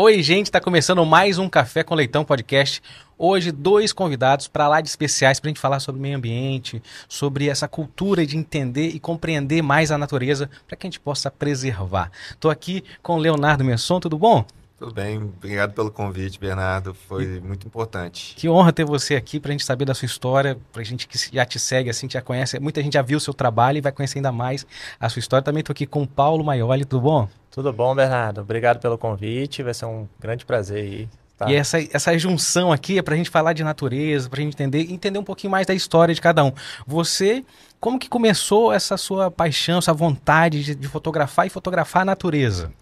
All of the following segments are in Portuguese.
Oi, gente, está começando mais um Café com Leitão podcast. Hoje, dois convidados para lá de especiais para a gente falar sobre meio ambiente, sobre essa cultura de entender e compreender mais a natureza para que a gente possa preservar. Estou aqui com Leonardo Messon, tudo bom? Tudo bem, obrigado pelo convite, Bernardo. Foi muito importante. Que honra ter você aqui para a gente saber da sua história, para a gente que já te segue, assim, que já conhece. Muita gente já viu o seu trabalho e vai conhecer ainda mais a sua história. Também estou aqui com o Paulo Maioli, tudo bom? Tudo bom, Bernardo. Obrigado pelo convite. Vai ser um grande prazer aí. Tá. E essa, essa junção aqui é para a gente falar de natureza, para a gente entender, entender um pouquinho mais da história de cada um. Você, como que começou essa sua paixão, essa vontade de, de fotografar e fotografar a natureza?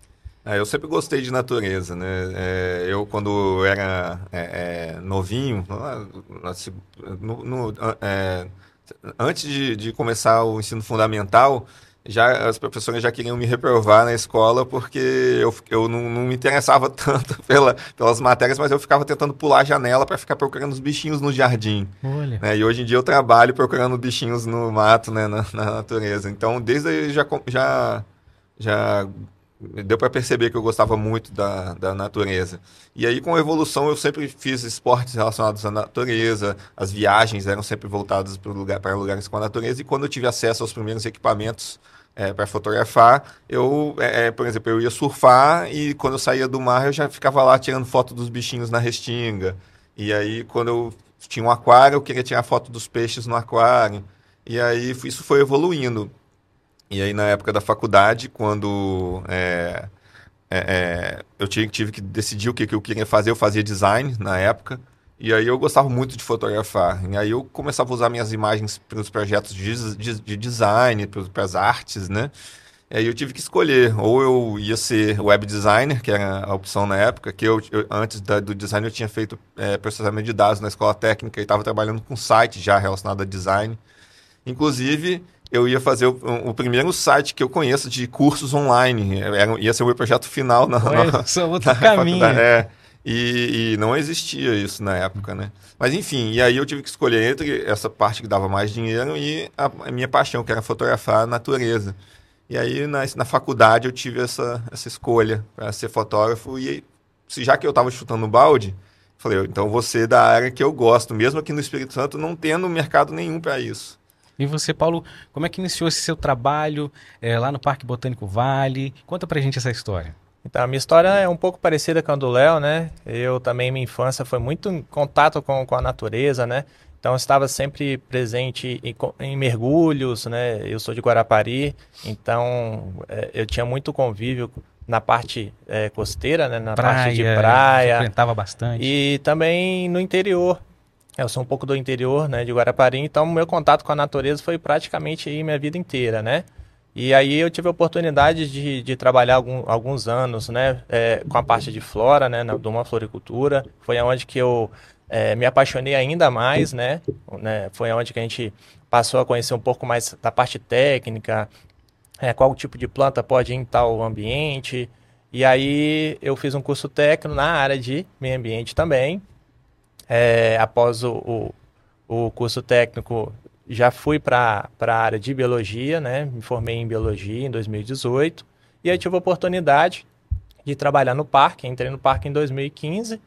É, eu sempre gostei de natureza, né? É, eu, quando era é, é novinho, no, no, é, antes de, de, começar o ensino fundamental, já as professoras já queriam me reprovar na escola porque eu, eu não, não me interessava tanto pela, pelas matérias, mas eu ficava tentando pular a janela para ficar procurando os bichinhos no jardim. Né? E hoje em dia eu trabalho procurando bichinhos no mato, né? na, na natureza. Então, desde aí já, já, já deu para perceber que eu gostava muito da, da natureza. E aí, com a evolução, eu sempre fiz esportes relacionados à natureza, as viagens eram sempre voltadas para, lugar, lugares com a natureza, e quando eu tive acesso aos primeiros equipamentos é, para fotografar, eu, é, é, por exemplo, eu ia surfar e quando eu saía do mar, eu já ficava lá tirando foto dos bichinhos na restinga. E aí, quando eu tinha um aquário, eu queria tirar foto dos peixes no aquário. E aí, isso foi evoluindo. E aí, na época da faculdade, quando é, é, é, eu tive, tive, que decidir o que, que eu queria fazer, eu fazia design na época. E aí eu gostava muito de fotografar. E aí eu começava a usar minhas imagens para os projetos de, de, de design, para as artes, né? E aí eu tive que escolher. Ou eu ia ser web designer, que era a opção na época, que eu, eu antes da, do design eu tinha feito é, processamento de dados na escola técnica e estava trabalhando com site já relacionado a design. Inclusive, eu ia fazer o, o, primeiro site que eu conheço de cursos online. Era, ia ser o meu projeto final na, Ué, na, outro na caminho. É, e, e, não existia isso na época, né? Mas enfim, e aí eu tive que escolher entre essa parte que dava mais dinheiro e a, a minha paixão, que era fotografar a natureza. E aí na, na faculdade eu tive essa, essa escolha para ser fotógrafo e já que eu estava chutando balde, falei, então vou ser da área que eu gosto, mesmo aqui no Espírito Santo não tendo mercado nenhum para isso. E você, Paulo, como é que iniciou esse seu trabalho é, lá no Parque Botânico Vale? Conta pra gente essa história. Então, a minha história é um pouco parecida com a do Léo, né? Eu também, minha infância foi muito em contato com, com a natureza, né? Então, eu estava sempre presente em, em, mergulhos, né? Eu sou de Guarapari, então é, eu tinha muito convívio na parte é, costeira, né? Na praia, parte de praia. Frequentava bastante. E também no interior. Eu sou um pouco do interior, né, de Guarapari, então meu contato com a natureza foi praticamente aí minha vida inteira, né? E aí eu tive a oportunidade de, de trabalhar algum, alguns anos, né, é, com a parte de flora, né, de uma floricultura. Foi onde que eu é, me apaixonei ainda mais, né, né? Foi onde que a gente passou a conhecer um pouco mais da parte técnica, é, qual tipo de planta pode ir em tal ambiente. E aí eu fiz um curso técnico na área de meio ambiente também, é, após o, o, o, curso técnico, já fui para a área de biologia, né? Me formei em biologia em 2018 e aí tive a oportunidade de trabalhar no parque. Entrei no parque em 2015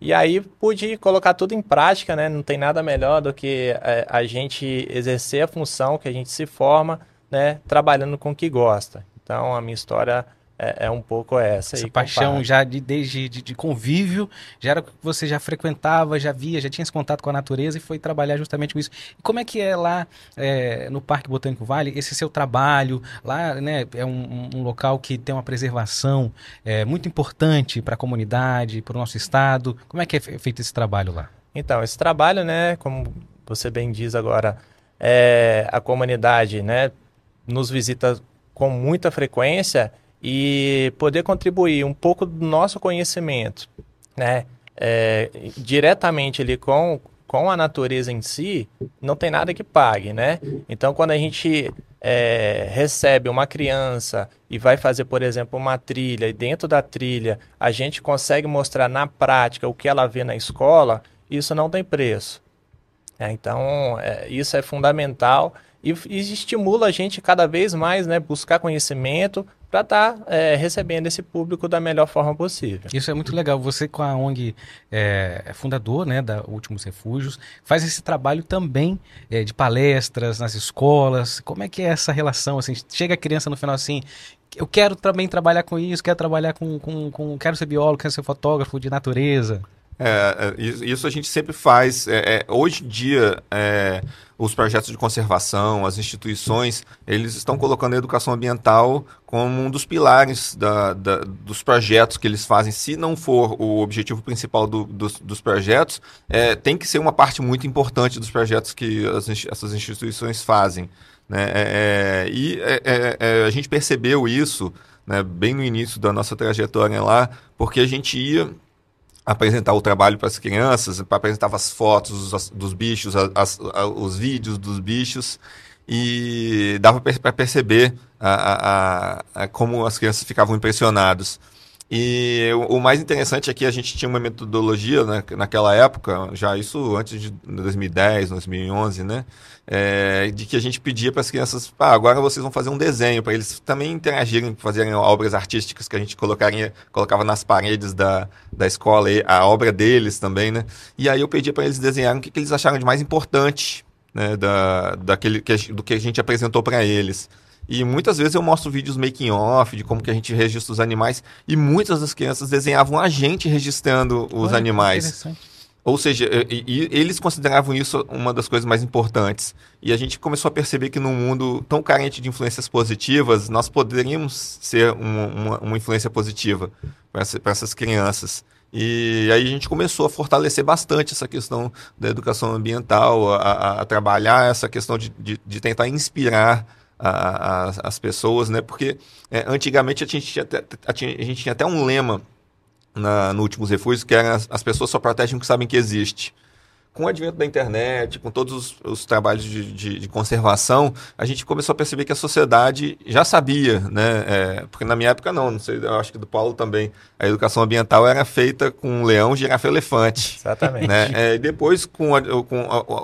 e aí pude colocar tudo em prática, né? Não tem nada melhor do que a, é, a gente exercer a função que a gente se forma, né? Trabalhando com o que gosta. Então a minha história é, é, um pouco essa. Essa paixão compara. já de, desde de, de, convívio, já era o que você já frequentava, já via, já tinha esse contato com a natureza e foi trabalhar justamente com isso. E como é que é lá é, no Parque Botânico Vale, esse seu trabalho? Lá né, é um, um local que tem uma preservação é, muito importante para a comunidade, para o nosso estado. Como é que é feito esse trabalho lá? Então, esse trabalho, né, como você bem diz agora, é, a comunidade né, nos visita com muita frequência e poder contribuir um pouco do nosso conhecimento, né, é, diretamente ali com, com a natureza em si, não tem nada que pague, né? Então, quando a gente é, recebe uma criança e vai fazer, por exemplo, uma trilha, e dentro da trilha a gente consegue mostrar na prática o que ela vê na escola, isso não tem preço. É, então, é, isso é fundamental e, e, estimula a gente cada vez mais, né, buscar conhecimento para estar tá, é, recebendo esse público da melhor forma possível. Isso é muito legal. Você com a ONG é, fundador né, da Últimos Refúgios, faz esse trabalho também é, de palestras nas escolas. Como é que é essa relação? Assim, chega a criança no final assim, eu quero também trabalhar com isso, quero trabalhar com, com, com quero ser biólogo, quero ser fotógrafo de natureza. É, é isso a gente sempre faz. É, é, hoje em dia, é, os projetos de conservação, as instituições, eles estão colocando a educação ambiental como um dos pilares da, da, dos projetos que eles fazem. Se não for o objetivo principal do, dos, dos, projetos, é, tem que ser uma parte muito importante dos projetos que as, essas instituições fazem. Né? E a gente percebeu isso né, bem no início da nossa trajetória lá, porque a gente ia apresentar o trabalho para as crianças, apresentar as fotos dos, dos bichos, as, as, os vídeos dos bichos, e dava para perceber a, a, a, como as crianças ficavam impressionadas. E o, mais interessante é que a gente tinha uma metodologia né, naquela época, já isso antes de 2010, 2011, né? É, de que a gente pedia para as crianças, ah, agora vocês vão fazer um desenho, para eles também interagirem, fazerem obras artísticas que a gente colocaria, colocava nas paredes da, da escola, a obra deles também, né? E aí eu pedia para eles desenharem o que, que, eles acharam de mais importante né, da, daquele, que, do que a gente apresentou para eles. E muitas vezes eu mostro vídeos making off de como que a gente registra os animais e muitas das crianças desenhavam a gente registrando os Olha, animais. Ou seja, e, e eles consideravam isso uma das coisas mais importantes. E a gente começou a perceber que num mundo tão carente de influências positivas, nós poderíamos ser uma, uma, uma influência positiva para essa, essas crianças. E aí a gente começou a fortalecer bastante essa questão da educação ambiental, a, a, a trabalhar essa questão de, de, de tentar inspirar a, a, as pessoas, né? Porque é, antigamente a gente, tinha até, a gente tinha até um lema na, no Últimos Refúgios que era as, as pessoas só protegem o que sabem que existe com o advento da internet, com todos os, os trabalhos de, de, de, conservação, a gente começou a perceber que a sociedade já sabia, né? É, porque na minha época não, não sei, eu acho que do Paulo também, a educação ambiental era feita com leão, girafa e elefante. Exatamente. Né? É, e depois, com a, com,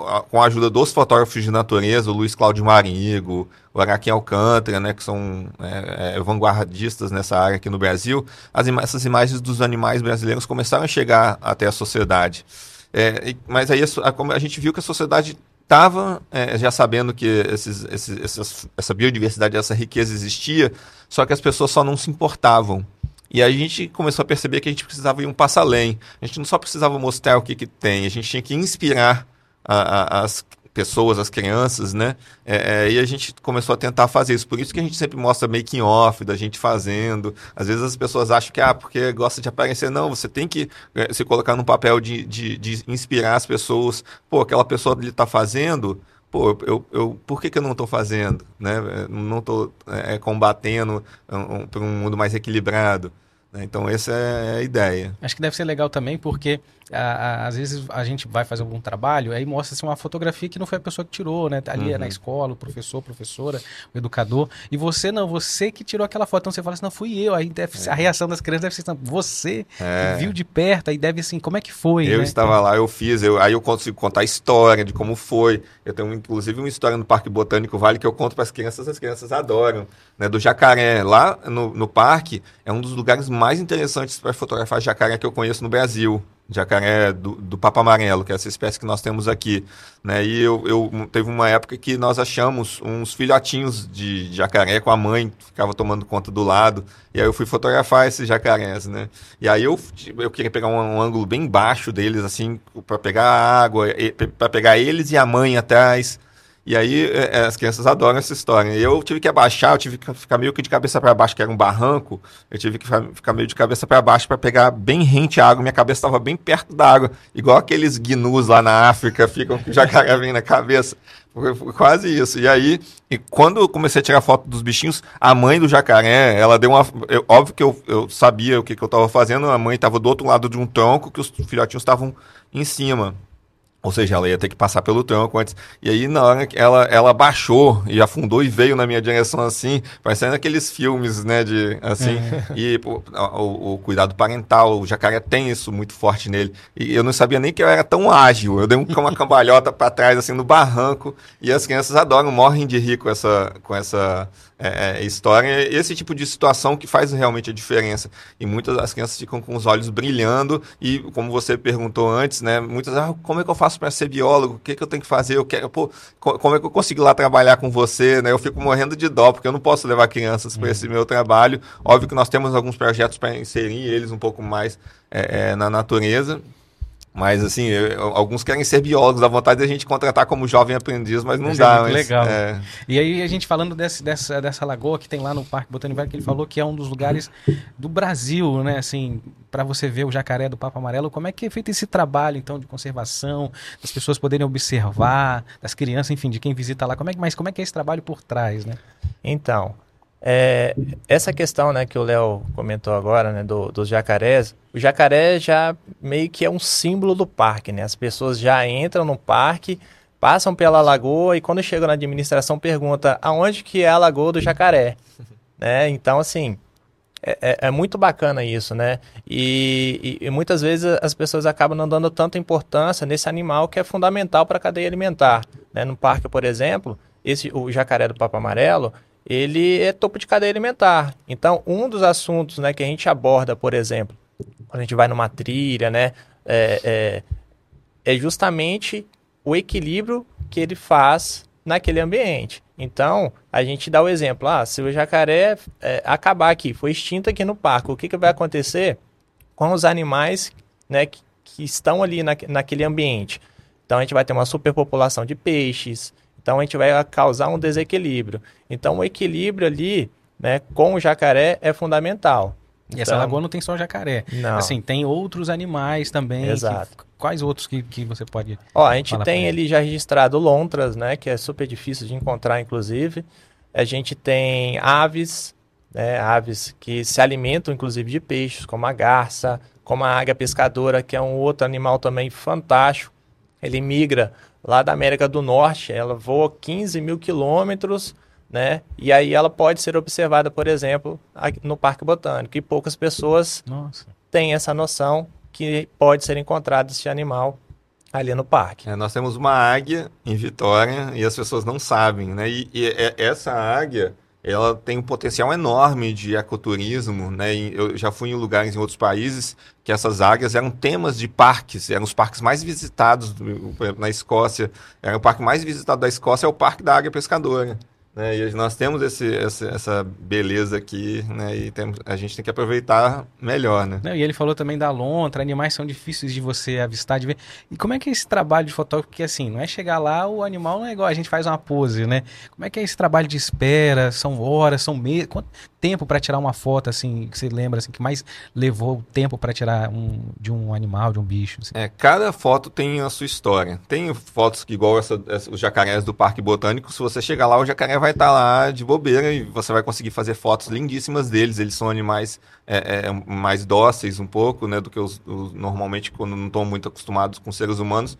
a, com a ajuda dos fotógrafos de natureza, o Luiz Cláudio Maringo, o Araquém Alcântara, né, que são é, é, vanguardistas nessa área aqui no Brasil, as, essas imagens dos animais brasileiros começaram a chegar até a sociedade. É, mas aí a, a, gente viu que a sociedade estava é, já sabendo que esses, esses, essas, essa biodiversidade, essa riqueza existia, só que as pessoas só não se importavam. E a gente começou a perceber que a gente precisava ir um passo além. A gente não só precisava mostrar o que, que tem, a gente tinha que inspirar a, a, as, pessoas, as crianças, né? É, é, e a gente começou a tentar fazer isso. Por isso que a gente sempre mostra making off da gente fazendo. Às vezes as pessoas acham que, ah, porque gosta de aparecer. Não, você tem que é, se colocar num papel de, de, de inspirar as pessoas. Pô, aquela pessoa ali está fazendo, pô, eu, eu, por que, que eu não estou fazendo? Né? Não estou é, combatendo um, para um mundo mais equilibrado. Né? Então, essa é a ideia. Acho que deve ser legal também, porque a, a, às vezes a gente vai fazer algum trabalho, aí mostra-se uma fotografia que não foi a pessoa que tirou, né? Tá ali é uhum. na escola, o professor, professora, o educador. E você não, você que tirou aquela foto. Então você fala assim, não, fui eu. Aí deve, é. a reação das crianças deve ser você é. que viu de perto, aí deve assim, como é que foi? Eu né? estava lá, eu fiz, eu, aí eu consigo contar a história de como foi. Eu tenho inclusive uma história no Parque Botânico Vale que eu conto para as crianças, as crianças adoram, né? Do jacaré. Lá no, no parque é um dos lugares mais interessantes para fotografar jacaré que eu conheço no Brasil jacaré do, do papo amarelo, que é essa espécie que nós temos aqui. Né? E eu, eu teve uma época que nós achamos uns filhotinhos de jacaré com a mãe, ficava tomando conta do lado. E aí eu fui fotografar esses jacarés, né? E aí eu, eu queria pegar um, um ângulo bem baixo deles, assim, para pegar a água, para pegar eles e a mãe atrás. E aí é, é, as crianças adoram essa história. Eu tive que abaixar, eu tive que ficar meio que de cabeça para baixo, que era um barranco. Eu tive que ficar meio de cabeça para baixo para pegar bem rente a água. Minha cabeça estava bem perto da água, igual aqueles gnus lá na África ficam com o jacaré vem na cabeça. Foi quase isso. E aí, e quando eu comecei a tirar foto dos bichinhos, a mãe do jacaré, ela deu uma. Eu, óbvio que eu, eu sabia o que, que eu estava fazendo, a mãe estava do outro lado de um tronco que os filhotinhos estavam em cima. Ou seja, ela ia ter que passar pelo tronco antes. E aí, na hora que ela, ela baixou e afundou e veio na minha direção assim, parecendo aqueles filmes, né? De, assim, é. e pô, o, o, cuidado parental, o jacaré tem isso muito forte nele. E eu não sabia nem que eu era tão ágil. Eu dei uma cambalhota para trás, assim, no barranco. E as crianças adoram, morrem de rir com essa, com essa é, é, história, esse tipo de situação que faz realmente a diferença. E muitas das crianças ficam com os olhos brilhando e, como você perguntou antes, né, muitas, ah, como é que eu faço para ser biólogo? O que, que eu tenho que fazer? Eu quero, pô, como é que eu consigo lá trabalhar com você? Né? Eu fico morrendo de dó, porque eu não posso levar crianças para esse meu trabalho. Óbvio que nós temos alguns projetos para inserir eles um pouco mais é, é, na natureza, mas, assim, eu, alguns querem ser biólogos, dá vontade de a gente contratar como jovem aprendiz, mas não mas é dá. É mas, legal. É... E aí, a gente falando desse, dessa, dessa lagoa que tem lá no Parque Botânico que ele falou que é um dos lugares do Brasil, né? Assim, para você ver o jacaré do Papo Amarelo, como é que é feito esse trabalho, então, de conservação, das pessoas poderem observar, das crianças, enfim, de quem visita lá. Como é, mas como é que é esse trabalho por trás, né? Então, é, essa questão né, que o Léo comentou agora, né, do, dos jacarés, o jacaré já meio que é um símbolo do parque, né? As pessoas já entram no parque, passam pela lagoa e quando chegam na administração pergunta aonde que é a lagoa do jacaré, né? Então, assim, é, é, é, muito bacana isso, né? E, e, e, muitas vezes as pessoas acabam não dando tanta importância nesse animal que é fundamental para a cadeia alimentar. Né? No parque, por exemplo, esse, o jacaré do Papo Amarelo, ele é topo de cadeia alimentar. Então, um dos assuntos né, que a gente aborda, por exemplo, quando a gente vai numa trilha, né, é, é, é justamente o equilíbrio que ele faz naquele ambiente. Então, a gente dá o exemplo, ah, se o jacaré é, acabar aqui, foi extinto aqui no parque, o que, que vai acontecer com os animais né, que, que estão ali na, naquele ambiente? Então, a gente vai ter uma superpopulação de peixes, então a gente vai causar um desequilíbrio. Então o equilíbrio ali, né, com o jacaré é fundamental. E então, essa lagoa não tem só jacaré. Não. Assim, tem outros animais também. Exato. Que, quais outros que, que você pode. Ó, a gente tem ali já registrado lontras, né? Que é super difícil de encontrar, inclusive. A gente tem aves, né? Aves que se alimentam, inclusive, de peixes, como a garça, como a águia pescadora, que é um outro animal também fantástico. Ele migra lá da América do Norte, ela voa 15 mil quilômetros, né? E aí ela pode ser observada, por exemplo, no Parque Botânico. E poucas pessoas Nossa. têm essa noção que pode ser encontrado esse animal ali no parque. É, nós temos uma águia em Vitória e as pessoas não sabem, né? E, e essa águia ela tem um potencial enorme de ecoturismo, né? Eu já fui em lugares em outros países que essas águias eram temas de parques, eram os parques mais visitados, por exemplo, na Escócia, era o parque mais visitado da Escócia é o Parque da Águia Pescadora. Né? E nós temos esse, essa, essa beleza aqui, né? E a gente tem que aproveitar melhor, né? Não, e ele falou também da lontra, animais são difíceis de você avistar, de ver. E como é que é esse trabalho de fotógrafo? Porque assim, não é chegar lá, o animal não é igual, a gente faz uma pose, né? Como é que é esse trabalho de espera? São horas, são meses? Quanto tempo para tirar uma foto, assim, que você lembra, assim, que mais levou tempo para tirar um, de um animal, de um bicho? Assim? É, cada foto tem a sua história. Tem fotos que, igual essa, essa, os jacarés do Parque Botânico, se você chegar lá, o jacaré vai estar tá lá de bobeira e você vai conseguir fazer fotos lindíssimas deles. Eles são animais é, é, mais dóceis um pouco, né, do que os, os, normalmente quando não estão muito acostumados com seres humanos.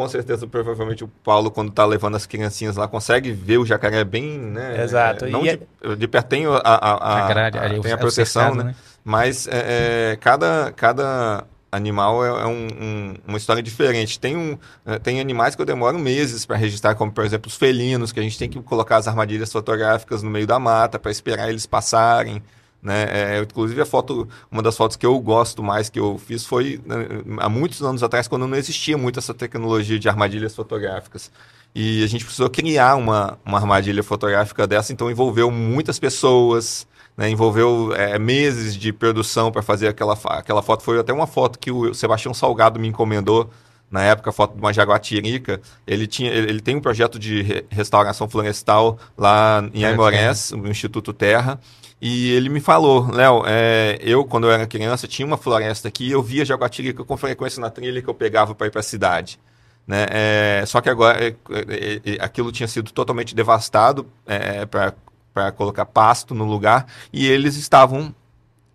Com certeza, provavelmente o Paulo, quando está levando as criancinhas lá, consegue ver o jacaré bem, né? Exato. não de, é de, perto tem a, a, a, a tem a proteção, né? né? Mas é, é, cada, cada animal é, é um, um, uma história diferente. Tem, um, é, tem animais que eu demoro meses para registrar, como por exemplo os felinos, que a gente tem que colocar as armadilhas fotográficas no meio da mata para esperar eles passarem. Né? É, inclusive a foto, uma das fotos que eu gosto mais que eu fiz foi né, há muitos anos atrás, quando não existia muito essa tecnologia de armadilhas fotográficas. E a gente precisou criar uma, uma armadilha fotográfica dessa, então envolveu muitas pessoas, né, envolveu é, meses de produção para fazer aquela, aquela foto. Foi até uma foto que o Sebastião Salgado me encomendou na época, foto de uma jaguatirica. Ele, tinha, ele, ele tem um projeto de restauração florestal lá em Aimorés, no Instituto Terra. E ele me falou, Léo, é, eu, quando eu era criança, tinha uma floresta aqui eu via jaguatirica com frequência na trilha que eu pegava para ir para a cidade. Né? É, só que agora é, é, é, aquilo tinha sido totalmente devastado é, para para colocar pasto no lugar e eles estavam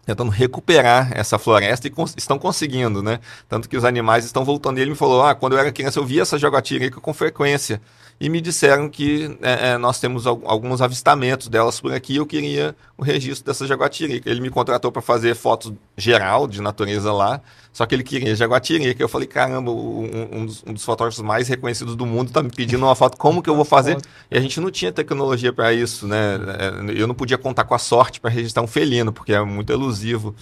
tentando recuperar essa floresta e cons estão conseguindo, né? Tanto que os animais estão voltando. E ele me falou: ah, quando eu era criança eu via essa jaguatirica com frequência. E me disseram que é, é, nós temos alguns avistamentos delas por aqui. Eu queria o registro dessa jaguatirica. Ele me contratou para fazer fotos geral de natureza lá. Só que ele queria Jaguatirica. Eu falei, caramba, um, um, dos, um, dos, fotógrafos mais reconhecidos do mundo está me pedindo uma foto, como que eu vou fazer? E a gente não tinha tecnologia para isso, né? É, eu não podia contar com a sorte para registrar um felino, porque é muito elusivo.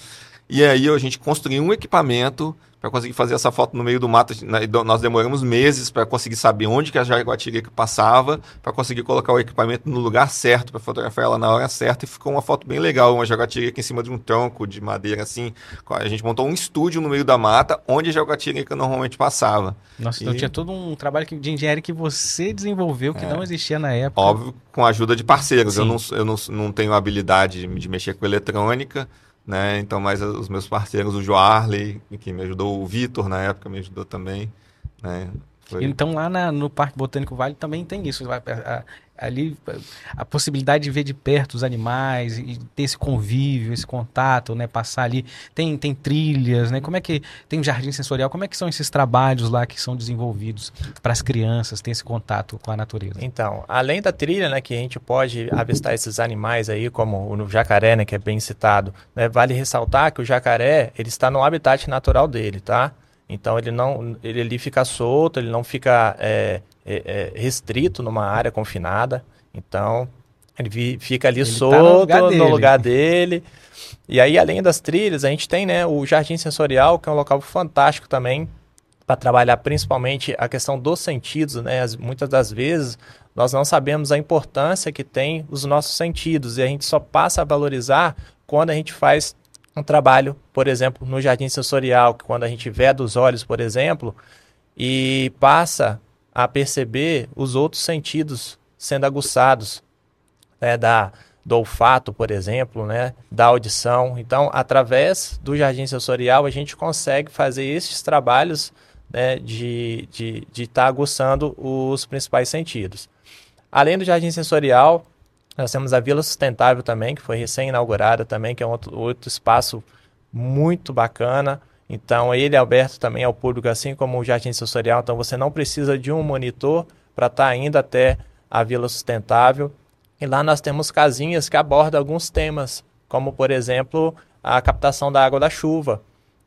E aí a gente construiu um equipamento para conseguir fazer essa foto no meio do mato. Nós demoramos meses para conseguir saber onde que a jaguatirica passava, para conseguir colocar o equipamento no lugar certo, para fotografar ela na hora certa. E ficou uma foto bem legal, uma jaguatirica em cima de um tronco de madeira assim. A gente montou um estúdio no meio da mata, onde a jaguatirica normalmente passava. Nossa, então e... então tinha todo um trabalho de engenharia que você desenvolveu, que é. não existia na época. Óbvio, com a ajuda de parceiros. Sim. Eu, não, eu não, não tenho habilidade de mexer com eletrônica, né? Então, mais os meus parceiros, o Joarley, que me ajudou, o Vitor na época me ajudou também, né? Foi... Então lá na, no Parque Botânico Vale também tem isso. Ali a possibilidade de ver de perto os animais e ter esse convívio, esse contato, né? Passar ali. Tem, tem trilhas, né? Como é que. Tem um jardim sensorial. Como é que são esses trabalhos lá que são desenvolvidos para as crianças, ter esse contato com a natureza? Então, além da trilha, né? Que a gente pode avistar esses animais aí, como o jacaré, né? Que é bem citado. Né, vale ressaltar que o jacaré, ele está no habitat natural dele, tá? Então ele não, ele ali fica solto, ele não fica é, é, é, restrito numa área confinada. Então ele fica ali ele solto tá no, lugar, no lugar, dele. E aí além das trilhas a gente tem né, o jardim sensorial que é um local fantástico também para trabalhar principalmente a questão dos sentidos, né? As, muitas das vezes nós não sabemos a importância que tem os nossos sentidos e a gente só passa a valorizar quando a gente faz um trabalho, por exemplo, no jardim sensorial, que quando a gente vê dos olhos, por exemplo, e passa a perceber os outros sentidos sendo aguçados, né, da, do olfato, por exemplo, né, da audição. Então, através do jardim sensorial, a gente consegue fazer esses trabalhos né, de estar de, de tá aguçando os principais sentidos. Além do jardim sensorial, nós temos a Vila Sustentável também, que foi recém-inaugurada também, que é um outro, outro espaço muito bacana. Então, ele é aberto também ao público, assim como o Jardim Sensorial. Então, você não precisa de um monitor para estar tá indo até a Vila Sustentável. E lá nós temos casinhas que abordam alguns temas, como, por exemplo, a captação da água da chuva.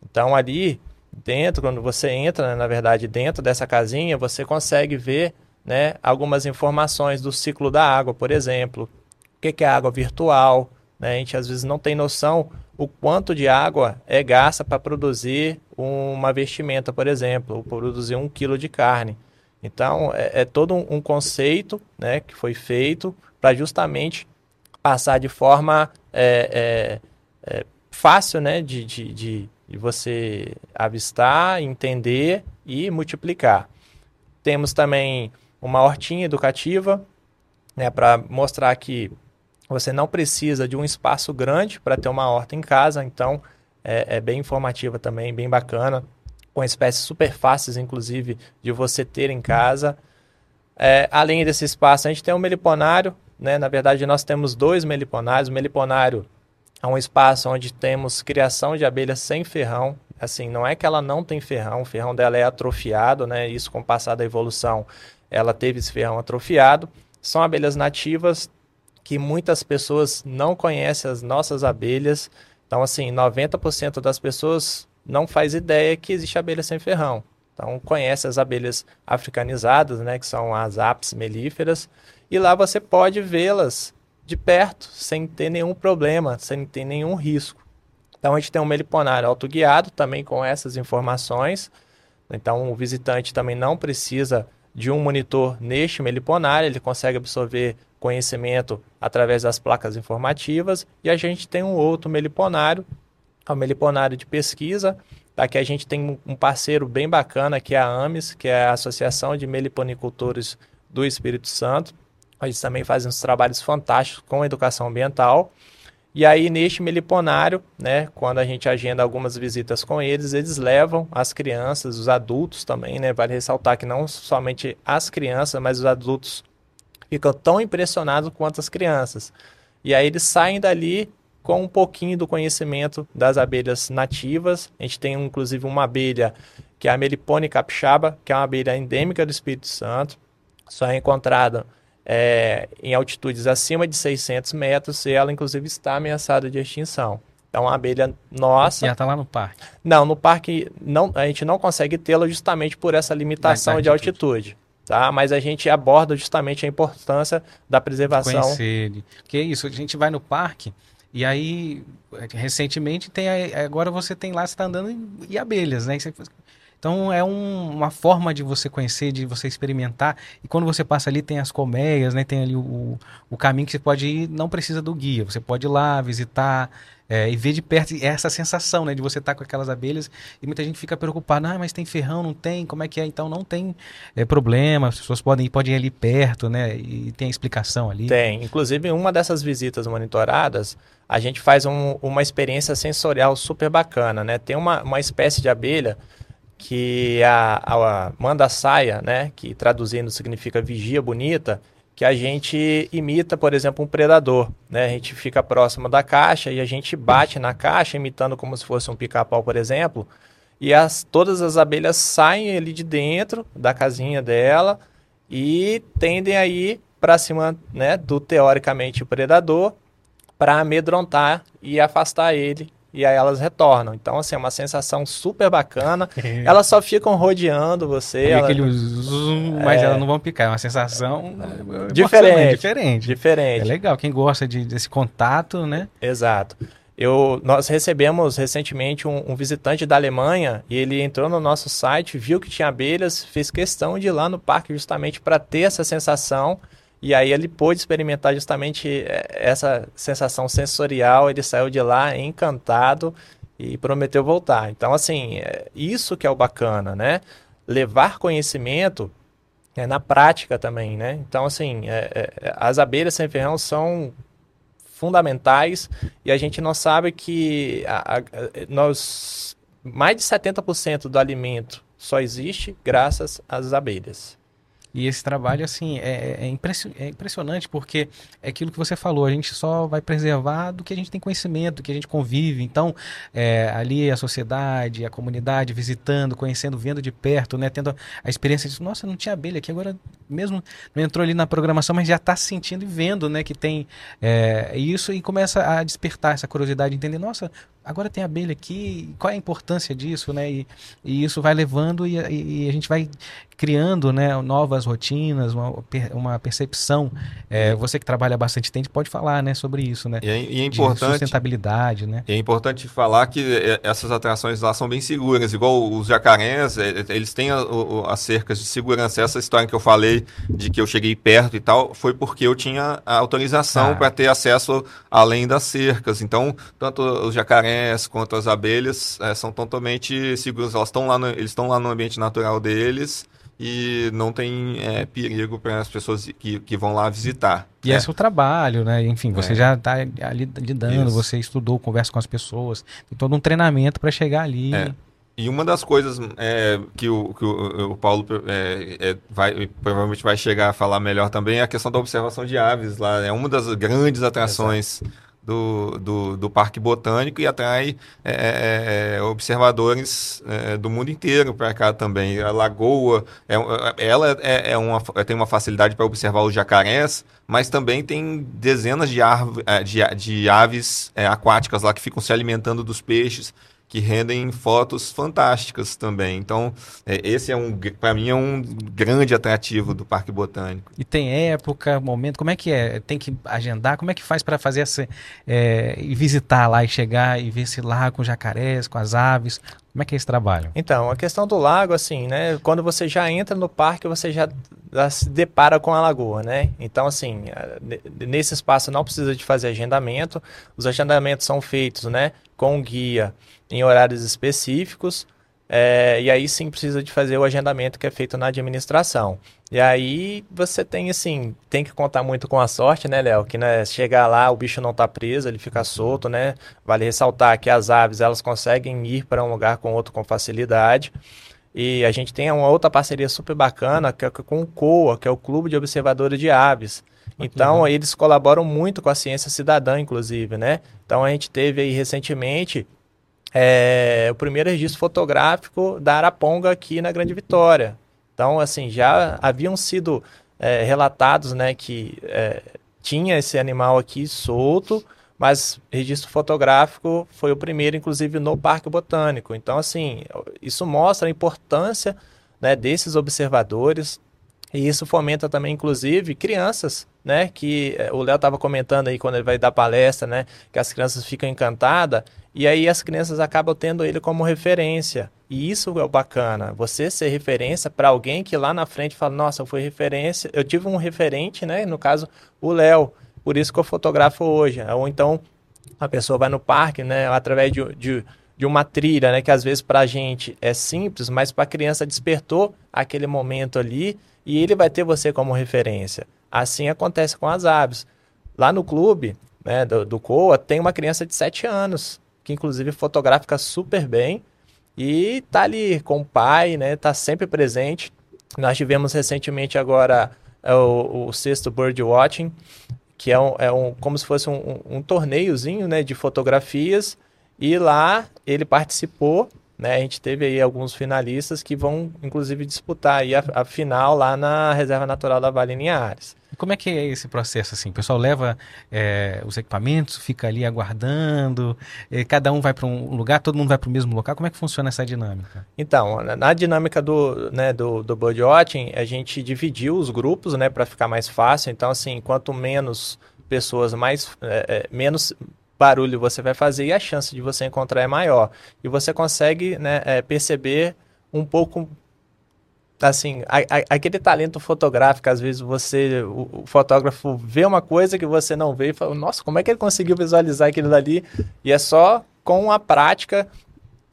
Então, ali dentro, quando você entra, né, na verdade, dentro dessa casinha, você consegue ver né, algumas informações do ciclo da água, por exemplo, o que é água virtual. Né? A gente às vezes não tem noção o quanto de água é gasta para produzir uma vestimenta, por exemplo, ou produzir um quilo de carne. Então, é, é todo um, um, conceito né, que foi feito para justamente passar de forma é, é, é, fácil né, de, de, de, de você avistar, entender e multiplicar. Temos também uma hortinha educativa, né, para mostrar que você não precisa de um espaço grande para ter uma horta em casa, então é, é, bem informativa também, bem bacana, com espécies super fáceis, inclusive, de você ter em casa. É, além desse espaço, a gente tem um meliponário, né? na verdade nós temos dois meliponários, o meliponário é um espaço onde temos criação de abelhas sem ferrão, assim, não é que ela não tem ferrão, o ferrão dela é atrofiado, né? Isso com o passar da evolução ela teve esse ferrão atrofiado. São abelhas nativas que muitas pessoas não conhecem as nossas abelhas. Então, assim, 90% das pessoas não faz ideia que existe abelha sem ferrão. Então, conhece as abelhas africanizadas, né, que são as apis melíferas, e lá você pode vê-las de perto, sem ter nenhum problema, sem ter nenhum risco. Então, a gente tem um meliponário autoguiado também com essas informações. Então, o visitante também não precisa de um monitor neste meliponário, ele consegue absorver conhecimento através das placas informativas, e a gente tem um outro meliponário, é o meliponário de pesquisa, aqui a gente tem um parceiro bem bacana, que é a AMES, que é a Associação de Meliponicultores do Espírito Santo, eles também fazem uns trabalhos fantásticos com educação ambiental, e aí, neste meliponário, né, quando a gente agenda algumas visitas com eles, eles levam as crianças, os adultos também, né? Vale ressaltar que não somente as crianças, mas os adultos ficam tão impressionados quanto as crianças. E aí eles saem dali com um pouquinho do conhecimento das abelhas nativas. A gente tem inclusive uma abelha que é a Melipone capixaba, que é uma abelha endêmica do Espírito Santo, só é encontrada é, em altitudes acima de 600 metros e ela inclusive está ameaçada de extinção. é uma abelha nossa. E ela está lá no parque? Não, no parque não, a gente não consegue tê-la justamente por essa limitação de altitude. Tá? Mas a gente aborda justamente a importância da preservação. Conhecer ele. Que é isso, a gente vai no parque e aí, recentemente, tem agora você tem lá, você está andando e, e abelhas, né? Então é um, uma forma de você conhecer, de você experimentar. E quando você passa ali, tem as colmeias, né? Tem ali o, o caminho que você pode ir, não precisa do guia. Você pode ir lá, visitar é, e ver de perto é essa sensação, né? De você estar tá com aquelas abelhas. E muita gente fica preocupada, ah, mas tem ferrão, não tem? Como é que é? Então não tem é, problema, as pessoas podem ir, podem ir ali perto, né? E tem a explicação ali. Tem. Inclusive, uma dessas visitas monitoradas, a gente faz um, uma experiência sensorial super bacana, né? Tem uma, uma espécie de abelha que a, a manda saia, né, que traduzindo significa vigia bonita, que a gente imita, por exemplo, um predador, né? A gente fica próximo da caixa e a gente bate na caixa, imitando como se fosse um pica-pau, por exemplo, e as, todas as abelhas saem ali de dentro da casinha dela e tendem a ir para cima, né, do teoricamente predador para amedrontar e afastar ele e aí elas retornam. Então, assim, é uma sensação super bacana. elas só ficam rodeando você. Ela... Aquele zoom, mas é... elas não vão picar. É uma sensação diferente. diferente. Diferente. É legal. Quem gosta de, desse contato, né? Exato. Eu, nós recebemos recentemente um, um, visitante da Alemanha e ele entrou no nosso site, viu que tinha abelhas, fez questão de ir lá no parque justamente para ter essa sensação e aí ele pôde experimentar justamente eh, essa sensação sensorial, ele saiu de lá encantado e prometeu voltar. Então, assim, é isso que é o bacana, né? Levar conhecimento é na prática também, né? Então, assim, é, é, as abelhas sem ferrão são fundamentais e a gente não sabe que a, a, nós mais de 70% do alimento só existe graças às abelhas. E esse trabalho, assim, é, é, é, impressionante porque é aquilo que você falou, a gente só vai preservar do que a gente tem conhecimento, do que a gente convive. Então, é, ali a sociedade, a comunidade visitando, conhecendo, vendo de perto, né, tendo a experiência de, nossa, não tinha abelha aqui, agora mesmo não entrou ali na programação, mas já está sentindo e vendo, né, que tem é, isso e começa a despertar essa curiosidade, entender, nossa, agora tem abelha aqui, qual é a importância disso, né? E, e isso vai levando e, e, a gente vai criando né, novas rotinas, uma, uma percepção. É, você que trabalha bastante tempo pode falar né, sobre isso, né? E é, e é importante, De sustentabilidade, né? é importante falar que é, essas atrações lá são bem seguras, igual os jacarés, é, eles têm as cercas de segurança. Essa história que eu falei de que eu cheguei perto e tal, foi porque eu tinha a autorização ah. para ter acesso além das cercas. Então, tanto os jacarés quanto as abelhas é, são totalmente seguros. Elas estão lá no, eles estão lá no ambiente natural deles e não tem é, perigo para as pessoas que, que vão lá visitar. E é. esse é o trabalho, né? Enfim, você é. já está ali lidando, Isso. você estudou, conversa com as pessoas, tem todo um treinamento para chegar ali. É. E uma das coisas é, que, o, que o, o Paulo é, é, vai, provavelmente vai chegar a falar melhor também é a questão da observação de aves lá. É uma das grandes atrações do, do, do, Parque Botânico e atrai é, é, é observadores é, do mundo inteiro para cá também. A lagoa, ela é, uma, tem uma facilidade para observar os jacarés, mas também tem dezenas de, de, de aves aquáticas lá que ficam se alimentando dos peixes que rendem fotos fantásticas também. Então, é, esse é um, para mim, é um grande atrativo do Parque Botânico. E tem época, momento, como é que é? Tem que agendar? Como é que faz para fazer essa, é, e visitar lá e chegar e ver esse lago com jacarés, com as aves? Como é que é esse trabalho? Então, a questão do lago, assim, né? Quando você já entra no parque, você já, já se depara com a lagoa, né? Então, assim, nesse espaço não precisa de fazer agendamento. Os agendamentos são feitos, né? Com guia em horários específicos. É, e aí sim precisa de fazer o agendamento que é feito na administração. E aí você tem assim, tem que contar muito com a sorte, né, Léo? Que né, chegar lá, o bicho não tá preso, ele fica solto, né? Vale ressaltar que as aves elas conseguem ir para um lugar com outro com facilidade. E a gente tem uma outra parceria super bacana que é com o COA, que é o Clube de Observadores de Aves. Então, eles colaboram muito com a ciência cidadã, inclusive, né? Então, a gente teve aí recentemente é, o primeiro registro fotográfico da Araponga aqui na Grande Vitória. Então, assim, já haviam sido é, relatados, né, que é, tinha esse animal aqui solto, mas registro fotográfico foi o primeiro, inclusive, no Parque Botânico. Então, assim, isso mostra a importância né, desses observadores e isso fomenta também, inclusive, crianças, né? Que eh, o Léo estava comentando aí quando ele vai dar palestra, né? Que as crianças ficam encantadas e aí as crianças acabam tendo ele como referência. E isso é o bacana, você ser referência para alguém que lá na frente fala, nossa, eu fui referência, eu tive um referente, né? No caso, o Léo, por isso que eu fotografo hoje. Ou então a pessoa vai no parque, né? Através de, de, de uma trilha, né? Que às vezes para a gente é simples, mas para a criança despertou aquele momento ali e ele vai ter você como referência. Assim acontece com as aves. Lá no clube né, do, do COA tem uma criança de 7 anos, que inclusive fotografa super bem e tá ali com o pai, né? Tá sempre presente. Nós tivemos recentemente agora é, o, o sexto Bird Watching, que é, um, é um, como se fosse um, um, um torneiozinho né, de fotografias, e lá ele participou, né, a gente teve aí alguns finalistas que vão, inclusive, disputar aí a, a final lá na Reserva Natural da Vale Linhares. Como é que é esse processo assim? O pessoal leva é, os equipamentos, fica ali aguardando, é, cada um vai para um lugar, todo mundo vai para o mesmo local. Como é que funciona essa dinâmica? Então, na dinâmica do, né, do, do birdwatching, a gente dividiu os grupos, né, para ficar mais fácil. Então, assim, quanto menos pessoas, mais é, é, menos barulho você vai fazer e a chance de você encontrar é maior. E você consegue né, é, perceber um pouco assim, a, a, aquele talento fotográfico, às vezes você, o, o, fotógrafo vê uma coisa que você não vê e fala, nossa, como é que ele conseguiu visualizar aquilo dali? E é só com a prática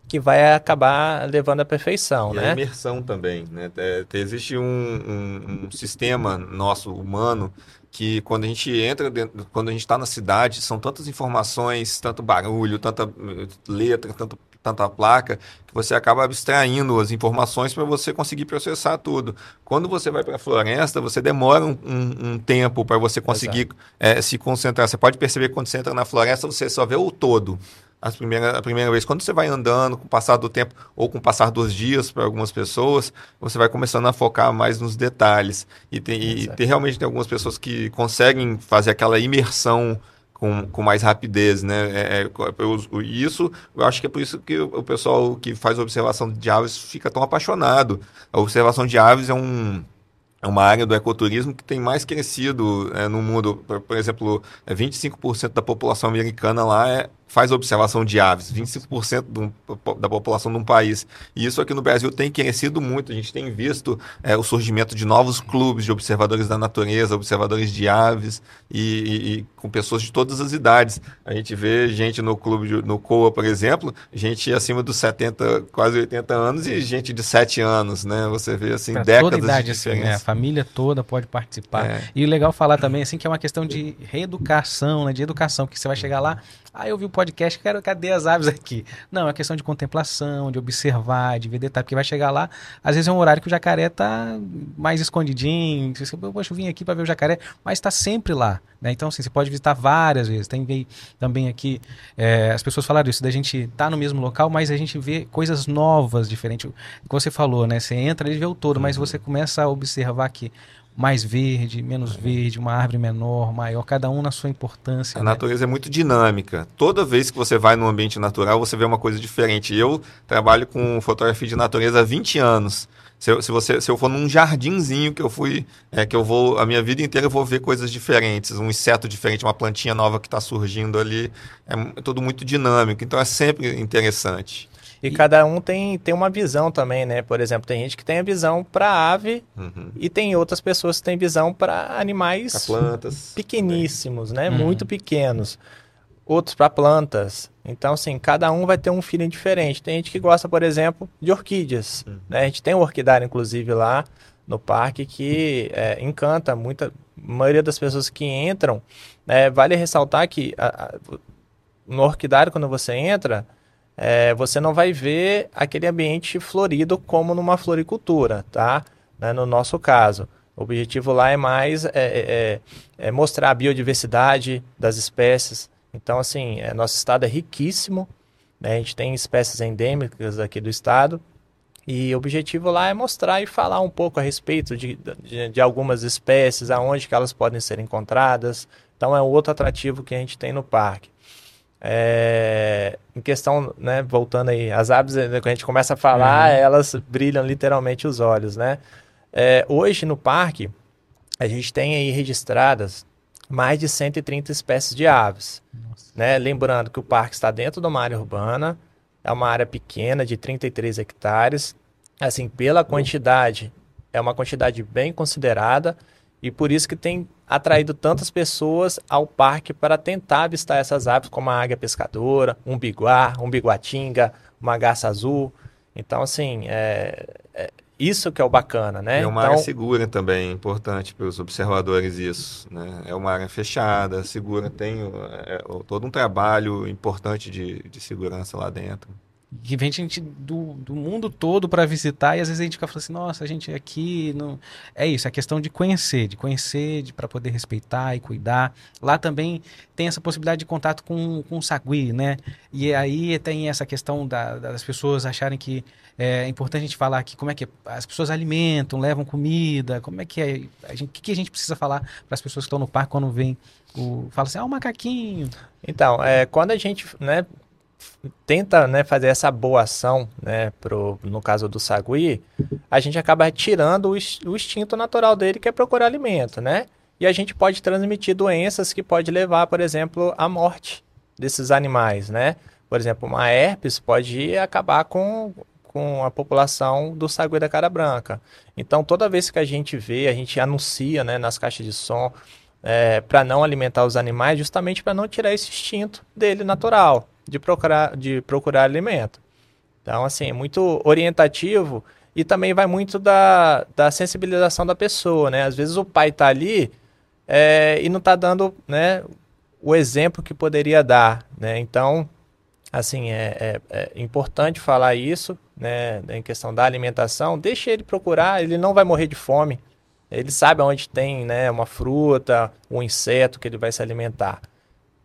que vai acabar levando à perfeição, e né? a imersão também, né? É, existe um, um, um, sistema nosso humano que quando a gente entra dentro, quando a gente está na cidade, são tantas informações, tanto barulho, tanta letra, tanto tanta placa, que você acaba abstraindo as informações para você conseguir processar tudo. Quando você vai para a floresta, você demora um, um, um tempo para você conseguir é, se concentrar. Você pode perceber que quando você entra na floresta, você só vê o todo. As primeira, a primeira vez, quando você vai andando, com o passar do tempo, ou com o passar dos dias para algumas pessoas, você vai começando a focar mais nos detalhes. E, tem, e tem, realmente tem algumas pessoas que conseguem fazer aquela imersão com, com mais rapidez, né? É, é, eu, isso, eu acho que é por isso que o pessoal que faz observação de aves fica tão apaixonado. A observação de aves é um é uma área do ecoturismo que tem mais crescido é, no mundo. Por, por exemplo, 25% é da população americana lá é, faz observação de aves, 25% do, da população de um país. E isso aqui no Brasil tem crescido muito. A gente tem visto é, o surgimento de novos clubes de observadores da natureza, observadores de aves, e, e, e, com pessoas de todas as idades. A gente vê gente no clube, de, no COA, por exemplo, gente acima dos 70, quase 80 anos e gente de 7 anos, né? Você vê, assim, pra décadas toda idade, de diferença. Assim, né? A família toda pode participar. É. E legal falar também, assim, que é uma questão de reeducação, né? De educação, que você vai chegar lá ah, eu vi o podcast, quero, cadê as aves aqui? Não, é questão de contemplação, de observar, de ver detalhe, porque vai chegar lá, às vezes é um horário que o jacaré tá mais escondidinho, você, poxa, eu vim aqui para ver o jacaré, mas está sempre lá, né? Então, assim, você pode visitar várias vezes, tem também aqui, é, as pessoas falaram isso, da gente tá no mesmo local, mas a gente vê coisas novas, diferentes, como você falou, né? Você entra e vê o todo, mas uhum. você começa a observar que mais verde, menos verde, uma árvore menor, maior, cada um na sua importância. A né? natureza é muito dinâmica. Toda vez que você vai num ambiente natural, você vê uma coisa diferente. Eu trabalho com fotografia de natureza há 20 anos. Se eu, se você, se eu for num jardinzinho que eu fui, é, que eu vou, a minha vida inteira eu vou ver coisas diferentes, um inseto diferente, uma plantinha nova que está surgindo ali. É tudo muito dinâmico, então é sempre interessante. E, e, cada um tem, tem uma visão também, né? Por exemplo, tem gente que tem a visão para ave uhum. e tem outras pessoas que têm visão para animais pra plantas, pequeníssimos, né? Uhum. Muito pequenos. Outros para plantas. Então, assim, cada um vai ter um feeling diferente. Tem gente que gosta, por exemplo, de orquídeas. Uhum. Né? A gente tem um orquidário, inclusive, lá no parque que é, encanta muita a maioria das pessoas que entram. É, vale ressaltar que a, a, no orquidário, quando você entra, é, você não vai ver aquele ambiente florido como numa floricultura, tá? Né? No nosso caso. O objetivo lá é mais é, é, é, é mostrar a biodiversidade das espécies. Então, assim, é, nosso estado é riquíssimo. Né? A gente tem espécies endêmicas aqui do estado. E o objetivo lá é mostrar e falar um pouco a respeito de, de, de algumas espécies, aonde que elas podem ser encontradas. Então, é outro atrativo que a gente tem no parque. É, em questão, né, voltando aí, as aves, né, quando a gente começa a falar, uhum. elas brilham literalmente os olhos, né? É, hoje no parque, a gente tem aí registradas mais de 130 espécies de aves. Né? Lembrando que o parque está dentro de uma área urbana, é uma área pequena de 33 hectares. Assim, pela quantidade, é uma quantidade bem considerada e por isso que tem atraído tantas pessoas ao parque para tentar avistar essas aves, como a águia pescadora, um biguá, um biguatinga, uma garça azul. Então, assim, é, é isso que é o bacana, né? É uma então, área segura também, importante para os observadores isso, né? É uma área fechada, segura, tem é, é, todo um trabalho importante de, de segurança lá dentro que vem gente do, do mundo todo para visitar e às vezes a gente fica falando assim, nossa, a gente é aqui não é isso, é questão de conhecer, de conhecer, de para poder respeitar e cuidar. Lá também tem essa possibilidade de contato com, com o sagui, né? E aí tem essa questão da, das pessoas acharem que é importante a gente falar aqui como é que as pessoas alimentam, levam comida, como é que é, a gente, o que, que a gente precisa falar para as pessoas que estão no parque quando vem o fala assim, ah, o macaquinho. Então, é, quando a gente, né, tenta né, fazer essa boa ação, né, pro, no caso do sagui, a gente acaba tirando o, instinto natural dele, que é procurar alimento, né? E a gente pode transmitir doenças que pode levar, por exemplo, à morte desses animais, né? Por exemplo, uma herpes pode acabar com, com a população do sagui da cara branca. Então, toda vez que a gente vê, a gente anuncia né, nas caixas de som é, para não alimentar os animais, justamente para não tirar esse instinto dele natural de procurar, de procurar alimento. Então, assim, é muito orientativo e também vai muito da, da sensibilização da pessoa, né? Às vezes o pai está ali é, e não está dando né, o exemplo que poderia dar, né? Então, assim, é, é, é, importante falar isso, né? Em questão da alimentação, deixe ele procurar, ele não vai morrer de fome. Ele sabe onde tem né, uma fruta, um inseto que ele vai se alimentar.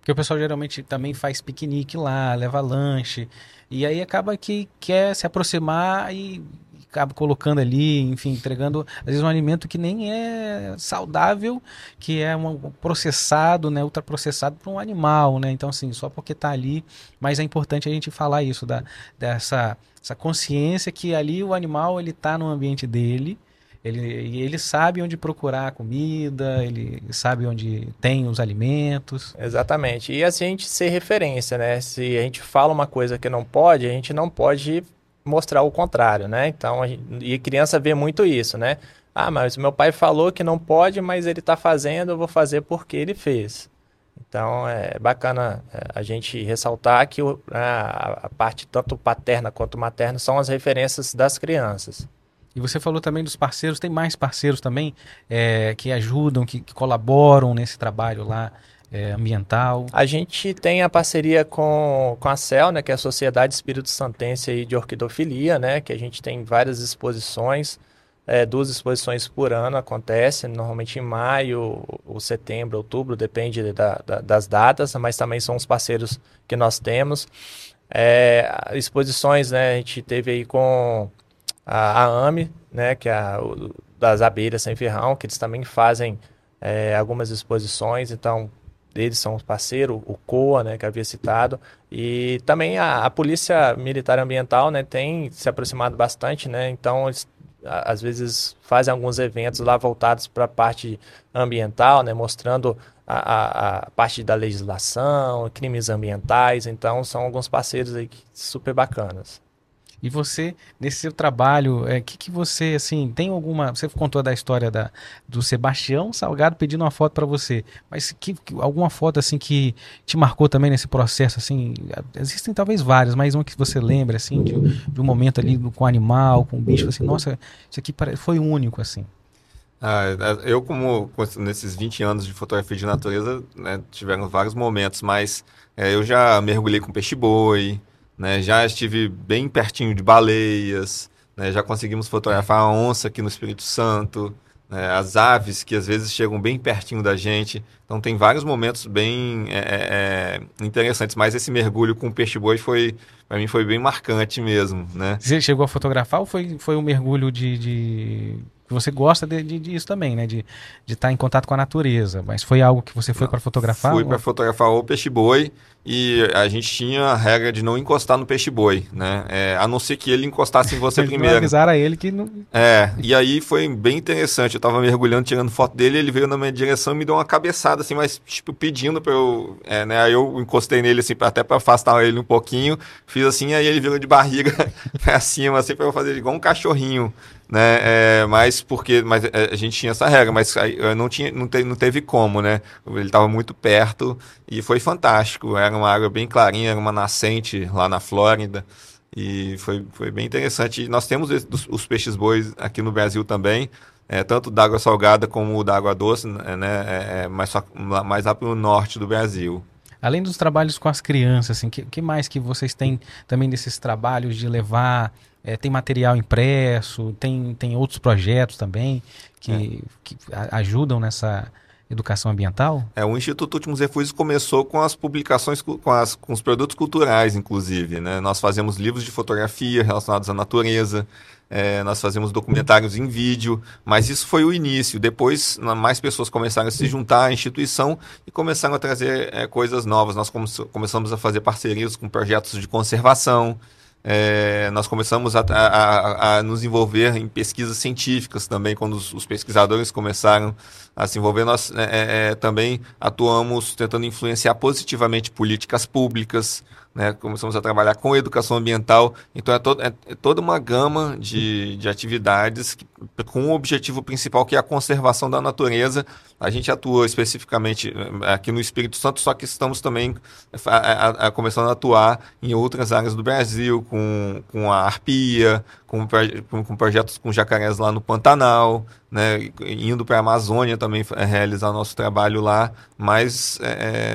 Porque o pessoal geralmente também faz piquenique lá, leva lanche. E aí acaba que quer se aproximar e acaba colocando ali, enfim, entregando às vezes um alimento que nem é saudável, que é um processado, né, ultraprocessado para um animal, né? Então assim, só porque está ali, mas é importante a gente falar isso da dessa essa consciência que ali o animal ele está no ambiente dele ele, ele sabe onde procurar a comida, ele sabe onde tem os alimentos. Exatamente. E assim a gente ser referência, né? Se a gente fala uma coisa que não pode, a gente não pode mostrar o contrário, né? Então, gente, e criança vê muito isso, né? Ah, mas meu pai falou que não pode, mas ele está fazendo, eu vou fazer porque ele fez. Então é bacana é, a gente ressaltar que a, a parte tanto paterna quanto materna são as referências das crianças. E você falou também dos parceiros, tem mais parceiros também é, que ajudam, que, que, colaboram nesse trabalho lá é, ambiental? A gente tem a parceria com, com a CEL, né, que é a Sociedade Espírito Santense de Orquidofilia, né, que a gente tem várias exposições, é, duas exposições por ano acontecem, normalmente em maio, ou setembro, outubro, depende da, da, das datas, mas também são os parceiros que nós temos. É, exposições, né, a gente teve aí com a, a AME, né, que é a, o, das abelhas sem ferrão, que eles também fazem é, algumas exposições, então eles são parceiro, o COA, né, que havia citado, e também a, a, Polícia Militar Ambiental, né, tem se aproximado bastante, né, então eles às vezes fazem alguns eventos lá voltados para a parte ambiental, né, mostrando a, a, a, parte da legislação, crimes ambientais, então são alguns parceiros aí super bacanas. E você, nesse seu trabalho, o é, que, que você, assim, tem alguma. Você contou da história da, do Sebastião Salgado pedindo uma foto para você, mas que, que, alguma foto, assim, que te marcou também nesse processo, assim? Existem talvez várias, mas uma que você lembra, assim, de, de um momento ali com o animal, com o bicho, assim, nossa, isso aqui foi único, assim. Ah, eu, como nesses 20 anos de fotografia de natureza, né, tiveram vários momentos, mas é, eu já mergulhei com peixe-boi, né? Já estive bem pertinho de baleias, né? já conseguimos fotografar a onça aqui no Espírito Santo, né? as aves que às vezes chegam bem pertinho da gente. Então tem vários momentos bem é, é, é interessantes, mas esse mergulho com o peixe-boi foi, para mim, foi bem marcante mesmo. Né? Você chegou a fotografar ou foi, foi um mergulho de... de você gosta de, de, disso também, né? De, de estar em contato com a natureza. Mas foi algo que você foi para fotografar? Fui para fotografar o peixe-boi e a gente tinha a regra de não encostar no peixe-boi, né? É, a não ser que ele encostasse em você primeiro. avisaram a ele que não... É, e aí foi bem interessante. Eu tava mergulhando, tirando foto dele, ele veio na minha direção e me deu uma cabeçada, assim, mas, tipo, pedindo pra eu... É, né? Aí eu encostei nele, assim, até pra afastar ele um pouquinho. Fiz assim, aí ele virou de barriga pra cima, assim, pra eu fazer igual um cachorrinho né? É, mas porque mas é, a gente tinha essa regra, mas não tinha, não, te, não teve como, né? Ele estava muito perto e foi fantástico. Era uma água bem clarinha, era uma nascente lá na Flórida e foi, foi bem interessante. Nós temos os, os peixes bois aqui no Brasil também. É, tanto da água salgada como da água doce, né? É, é mais, só, mais lá para o norte do Brasil. Além dos trabalhos com as crianças, assim, que, que mais que vocês têm também desses trabalhos de levar é, tem material impresso, tem, tem outros projetos também que, é. que ajudam nessa educação ambiental? É, o Instituto Últimos Refúgios começou com as publicações, com, as, com os produtos culturais, inclusive. Né? Nós fazemos livros de fotografia relacionados à natureza, é, nós fazemos documentários em vídeo, mas isso foi o início. Depois, mais pessoas começaram a se juntar à instituição e começaram a trazer é, coisas novas. Nós come começamos a fazer parcerias com projetos de conservação, é, nós começamos a, a, a, nos envolver em pesquisas científicas também, quando os, os pesquisadores começaram a se envolver, nós é, é, é também atuamos tentando influenciar positivamente políticas públicas, né? começamos a trabalhar com educação ambiental, então é, to é, é toda uma gama de, de atividades que, com o objetivo principal que é a conservação da natureza. A gente atua especificamente eh, aqui no Espírito Santo, só que estamos também a, a, a, começando a atuar em outras áreas do Brasil, com, com a arpia, com, com, com projetos com jacarés lá no Pantanal, né, indo para a Amazônia também é, realizar nosso trabalho lá, mas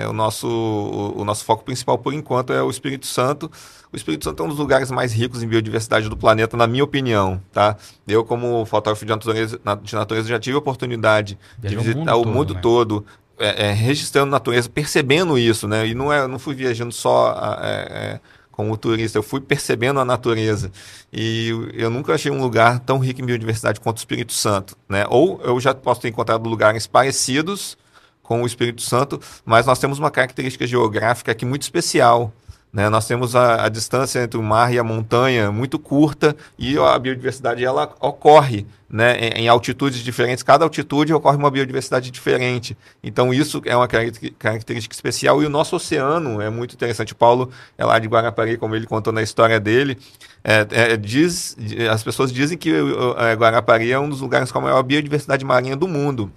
o, nosso, o, o, nosso foco principal por enquanto é o Espírito Santo. O Espírito Santo é um dos lugares mais ricos em biodiversidade do planeta, na minha opinião. Tá? Eu, como fotógrafo de natureza, de natureza já tive a oportunidade de visitar o mundo todo, o mundo né? todo é, é, registrando natureza, percebendo isso, né? E não, é, não fui viajando só é, como turista, eu fui percebendo a natureza. E eu nunca achei um lugar tão rico em biodiversidade quanto o Espírito Santo. Né? Ou eu já posso ter encontrado lugares parecidos com o Espírito Santo, mas nós temos uma característica geográfica aqui muito especial. Né? Nós temos a, a, distância entre o mar e a montanha muito curta e a biodiversidade ela ocorre né? em, em altitudes diferentes. Cada altitude ocorre uma biodiversidade diferente. Então isso é uma característica especial e o nosso oceano é muito interessante. O Paulo é lá de Guarapari, como ele contou na história dele. É, é, diz, as pessoas dizem que é, Guarapari é um dos lugares com a maior biodiversidade marinha do mundo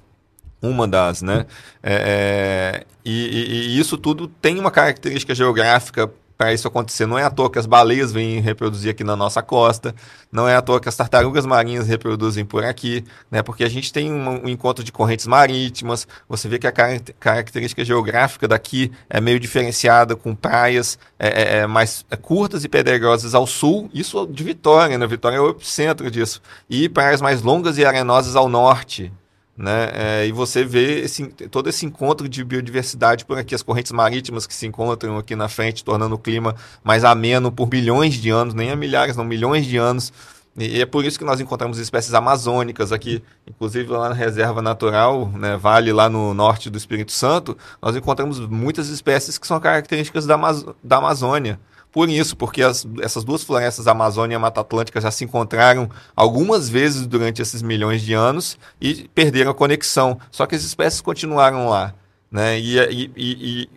uma das, né? É, é e, e, e, isso tudo tem uma característica geográfica para isso acontecer. Não é à toa que as baleias vêm reproduzir aqui na nossa costa, não é à toa que as tartarugas marinhas reproduzem por aqui, né? porque a gente tem um, um encontro de correntes marítimas, você vê que a car característica geográfica daqui é meio diferenciada, com praias é, é, é mais curtas e pedregosas ao sul, isso de Vitória, né? Vitória é o epicentro disso, e praias mais longas e arenosas ao norte, né? É, e você vê esse, todo esse encontro de biodiversidade por aqui, as correntes marítimas que se encontram aqui na frente, tornando o clima mais ameno por milhões de anos, nem há milhares, não, milhões de anos. E, é por isso que nós encontramos espécies amazônicas aqui, inclusive lá na reserva natural, né, Vale lá no norte do Espírito Santo, nós encontramos muitas espécies que são características da, da Amazônia por isso, porque as, essas duas florestas, a Amazônia e a Mata Atlântica, já se encontraram algumas vezes durante esses milhões de anos e perderam a conexão. Só que as espécies continuaram lá. Né? E, e, e,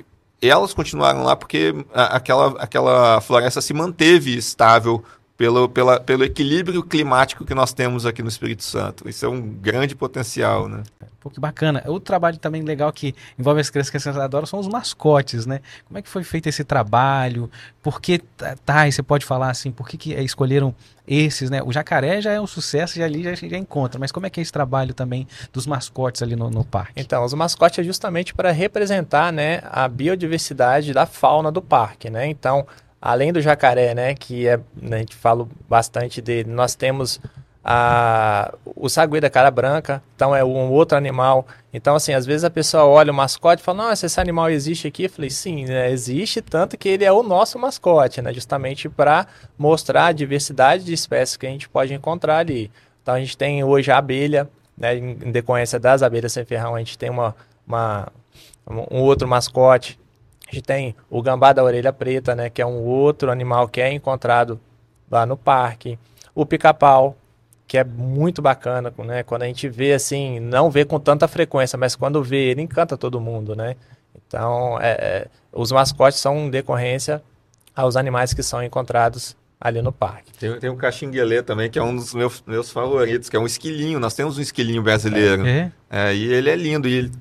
e elas continuaram lá porque aquela, aquela floresta se manteve estável pelo, pela, pelo equilíbrio climático que nós temos aqui no Espírito Santo. Isso é um grande potencial, né? Pô, que bacana. Outro trabalho também legal que envolve as crianças que vocês adoram são os mascotes, né? Como é que foi feito esse trabalho? Por que, tá, você pode falar assim, por que, que escolheram esses, né? O jacaré já é um sucesso, já ali já, já encontra, mas como é que é esse trabalho também dos mascotes ali no, no parque? Então, os mascotes é justamente para representar, né, a biodiversidade da fauna do parque, né? Então, além do jacaré, né, que é, né, a gente fala bastante dele, nós temos a, o saguê da cara branca, então é um outro animal. Então, assim, às vezes a pessoa olha o mascote e fala, nossa, esse animal existe aqui? Eu falei, sim, né, existe, tanto que ele é o nosso mascote, né, justamente para mostrar a diversidade de espécies que a gente pode encontrar ali. Então, a gente tem hoje a abelha, né, em decorrência das abelhas sem ferrão, a gente tem uma, uma um outro mascote A gente tem o gambá da orelha preta, né, que é um outro animal que é encontrado lá no parque. O pica-pau, que é muito bacana, né? Quando a gente vê assim, não vê com tanta frequência, mas quando vê, ele encanta todo mundo, né? Então, é, é, os mascotes são decorrência aos animais que são encontrados ali no parque. Tem, tem um caxinguelê também, que é um dos meus, meus favoritos, que é um esquilinho. Nós temos um esquilinho brasileiro. É. É, e ele é lindo, e, ele,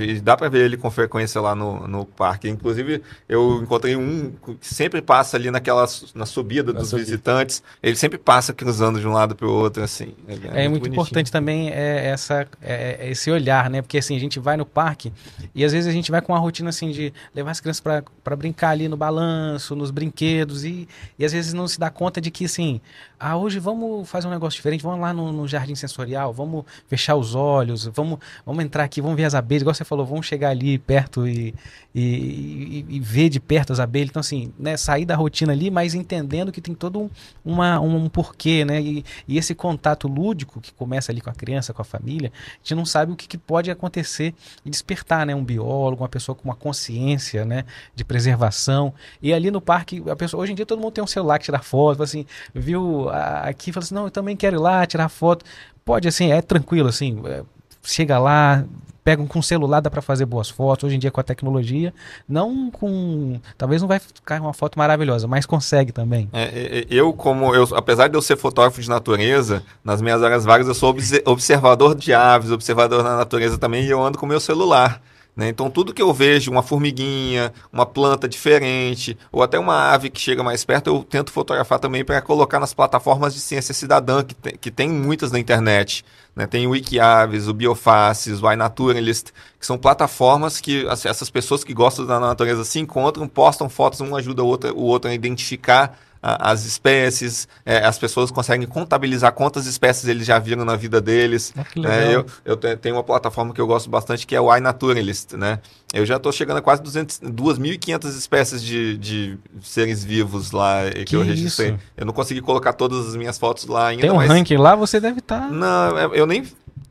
e dá para ver ele com frequência lá no, no parque. Inclusive, eu encontrei um que sempre passa ali naquela na subida na dos subida. visitantes. Ele sempre passa cruzando de um lado para o outro, assim. É, é, é muito, muito importante também é, essa, é, é, esse olhar, né? Porque assim, a gente vai no parque e às vezes a gente vai com uma rotina assim de levar as crianças para brincar ali no balanço, nos brinquedos, e, e às vezes não se dá conta de que, assim, ah, hoje vamos fazer um negócio diferente, vamos lá no, no jardim sensorial, vamos fechar os olhos, vamos, vamos entrar aqui, vamos ver as abelhas, igual você falou, vamos chegar ali perto e, e, e, e ver de perto as abelhas. Então, assim, né, sair da rotina ali, mas entendendo que tem todo um, uma, um, porquê, né? E, e, esse contato lúdico que começa ali com a criança, com a família, a gente não sabe o que, que pode acontecer e despertar, né? Um biólogo, uma pessoa com uma consciência, né? De preservação. E ali no parque, a pessoa, hoje em dia todo mundo tem um celular que tira foto, assim, viu aqui, fala assim, não, eu também quero ir lá tirar foto. Pode, assim, é tranquilo, assim, é, chega lá, pega com celular, dá para fazer boas fotos. Hoje em dia com a tecnologia, não com, talvez não vai ficar uma foto maravilhosa, mas consegue também. É, é, é eu como eu, apesar de eu ser fotógrafo de natureza, nas minhas áreas vagas eu sou observador de aves, observador da natureza também e eu ando com meu celular. Né? Então, tudo que eu vejo, uma formiguinha, uma planta diferente, ou até uma ave que chega mais perto, eu tento fotografar também para colocar nas plataformas de ciência cidadã, que tem, que tem muitas na internet. Né? Tem o Wikiaves, o Biofaces, o iNaturalist, que são plataformas que essas pessoas que gostam da natureza se encontram, postam fotos, um ajuda o outro, o outro a identificar as espécies, é, as pessoas conseguem contabilizar quantas espécies eles já viram na vida deles. Ah, é, eu, eu tenho uma plataforma que eu gosto bastante que é o iNaturalist, né? Eu já estou chegando a quase 2.500 espécies de, de seres vivos lá que, que eu registrei. Isso? Eu não consegui colocar todas as minhas fotos lá ainda. Tem um mas... ranking lá, você deve estar. Tá... Não, eu nem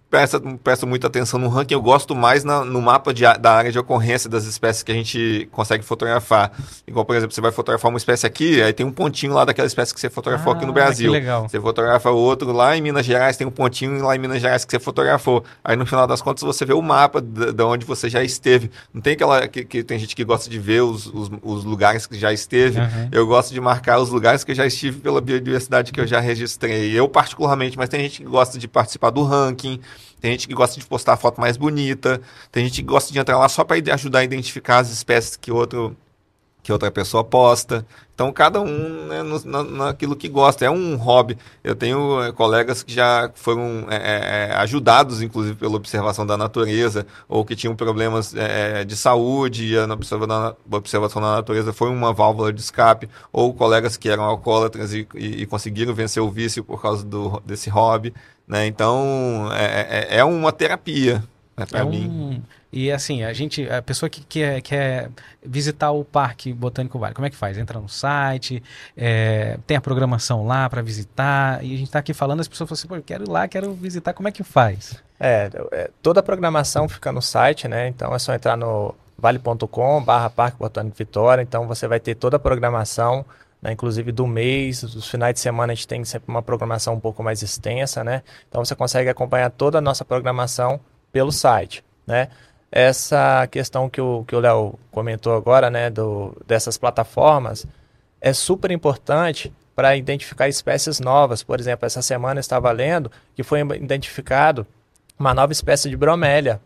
presta, presta muita atenção no ranking, eu gosto mais na, no mapa de, da área de ocorrência das espécies que a gente consegue fotografar. Igual, por exemplo, você vai fotografar uma espécie aqui, aí tem um pontinho lá daquela espécie que você fotografou ah, aqui no ah, Brasil. Você fotografa outro lá em Minas Gerais, tem um pontinho lá em Minas Gerais que você fotografou. Aí no final das contas você vê o mapa de, onde você já esteve. Não tem aquela. Que, que, tem gente que gosta de ver os, os, os lugares que já esteve. Uhum. Eu gosto de marcar os lugares que eu já estive pela biodiversidade que eu já registrei. Eu, particularmente, mas tem gente que gosta de participar do ranking. Tem gente que gosta de postar a foto mais bonita, tem gente que gosta de entrar lá só para ajudar a identificar as espécies que outro que outra pessoa posta. Então, cada um né, no, na, naquilo que gosta. É um hobby. Eu tenho é, colegas que já foram é, é, ajudados, inclusive, pela observação da natureza, ou que tinham problemas de saúde e a observação da natureza foi uma válvula de escape, ou colegas que eram alcoólatras e, e, e conseguiram vencer o vício por causa do, desse hobby. Né? Então, é, é, é uma terapia né, para é mim. E assim, a gente, a pessoa que quer, quer visitar o Parque Botânico Vale, como é que faz? Entra no site, é, tem a programação lá para visitar, e a gente está aqui falando, as pessoas falam assim, pô, eu quero ir lá, quero visitar, como é que faz? É, é toda a programação fica no site, né? Então é só entrar no vale.com barra Parque Botânico Vitória, então você vai ter toda a programação, né, inclusive do mês, dos finais de semana a gente tem sempre uma programação um pouco mais extensa, né? Então você consegue acompanhar toda a nossa programação pelo site, né? Essa questão que o que o Léo comentou agora, né, do, dessas plataformas, é super importante para identificar espécies novas. Por exemplo, essa semana estava lendo que foi identificado uma nova espécie de bromélia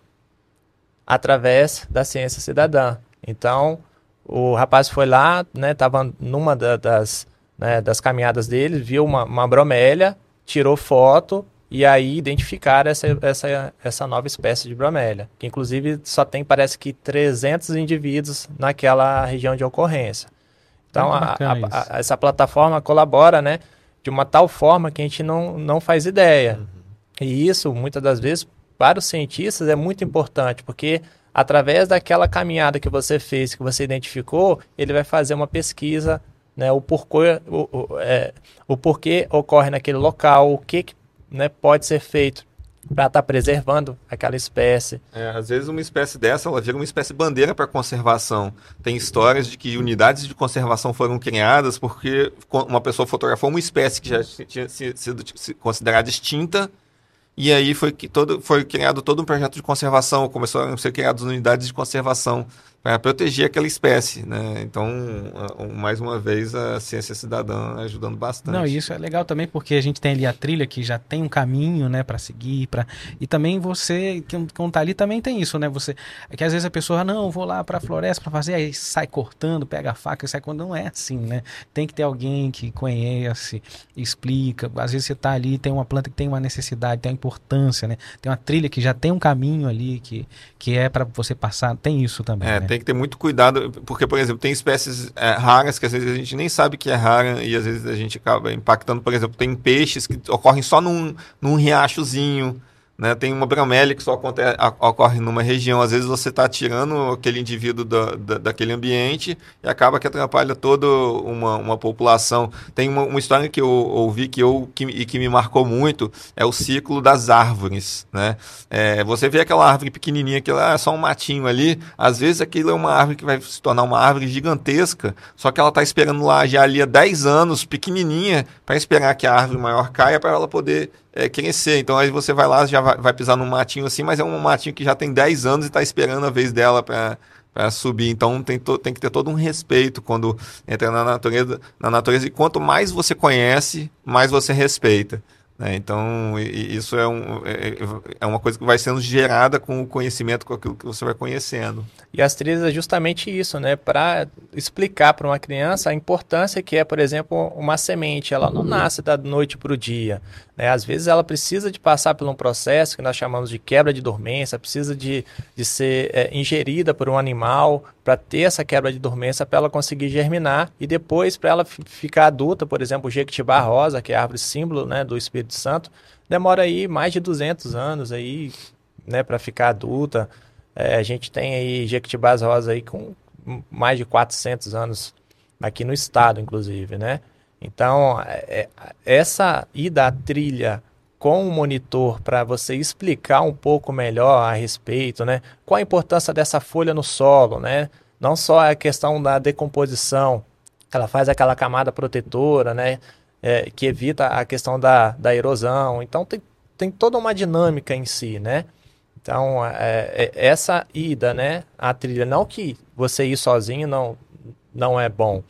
através da ciência cidadã. Então, o rapaz foi lá, né, tava numa da, das, né, das caminhadas dele, viu uma, uma bromélia, tirou foto e aí identificaram essa, essa, essa nova espécie de bromélia, que inclusive só tem, parece que 300 indivíduos naquela região de ocorrência. Então, a, a, a, essa plataforma colabora, né, de uma tal forma que a gente não, não faz ideia. Uhum. E isso, muitas das vezes, para os cientistas é muito importante, porque através daquela caminhada que você fez, que você identificou, ele vai fazer uma pesquisa, né, o, porquê, o, o, é, o porquê ocorre naquele local, o que, que né, pode ser feito para estar tá preservando aquela espécie. É, às vezes uma espécie dessa ela vira uma espécie bandeira para conservação. Tem histórias de que unidades de conservação foram criadas porque uma pessoa fotografou uma espécie que já tinha sido considerada extinta e aí foi, que todo, foi criado todo um projeto de conservação, começaram a ser criadas unidades de conservação para proteger aquela espécie, né? Então, mais uma vez, a ciência cidadã ajudando bastante. Não, isso é legal também porque a gente tem ali a trilha que já tem um caminho, né, para seguir, para e também você que não tá ali também tem isso, né? Você é que às vezes a pessoa não, vou lá para a floresta para fazer, aí sai cortando, pega a faca, sai quando não é assim, né? Tem que ter alguém que conhece, explica. Às vezes você tá ali, tem uma planta que tem uma necessidade, tem uma importância, né? Tem uma trilha que já tem um caminho ali que que é para você passar, tem isso também, é, né? Tem que ter muito cuidado, porque, por exemplo, tem espécies é, raras que às vezes a gente nem sabe que é rara e às vezes a gente acaba impactando. Por exemplo, tem peixes que ocorrem só num, num riachozinho né? Tem uma bromélia que só acontece, ocorre numa região. Às vezes você está tirando aquele indivíduo da, da, daquele ambiente e acaba que atrapalha toda uma, uma população. Tem uma, uma história que eu ouvi que, eu, que, e que me marcou muito, é o ciclo das árvores. Né? É, você vê aquela árvore pequenininha que é só um matinho ali, às vezes aquilo é uma árvore que vai se tornar uma árvore gigantesca, só que ela está esperando lá já ali há 10 anos, pequenininha, para esperar que a árvore maior caia para ela poder é, crescer. Então aí você vai lá, já vai, vai, pisar num matinho assim, mas é um matinho que já tem 10 anos e está esperando a vez dela para subir. Então tem, to, tem que ter todo um respeito quando entra na natureza, na natureza. E quanto mais você conhece, mais você respeita. Né? Então, isso é, um, é, é, uma coisa que vai sendo gerada com o conhecimento, com aquilo que você vai conhecendo. E as trilhas é justamente isso, né? Para explicar para uma criança a importância que é, por exemplo, uma semente. Ela não nasce da noite para o dia. Né? Às vezes ela precisa de passar por um processo que nós chamamos de quebra de dormência, precisa de, de ser é, ingerida por um animal para ter essa quebra de dormência para ela conseguir germinar e depois para ela ficar adulta, por exemplo, o jequitibá rosa, que é a árvore símbolo né, do Espírito Santo, demora aí mais de 200 anos aí, né, para ficar adulta. É, a gente tem aí jequitibás rosa aí com mais de 400 anos aqui no estado, inclusive, né? Então, é, é, essa ida à trilha com o monitor para você explicar um pouco melhor a respeito, né? Qual a importância dessa folha no solo, né? Não só a questão da decomposição, ela faz aquela camada protetora, né? É, que evita a questão da, da erosão. Então, tem, tem toda uma dinâmica em si, né? Então, é, é, essa ida, né? A trilha, não que você ir sozinho não, não é bom,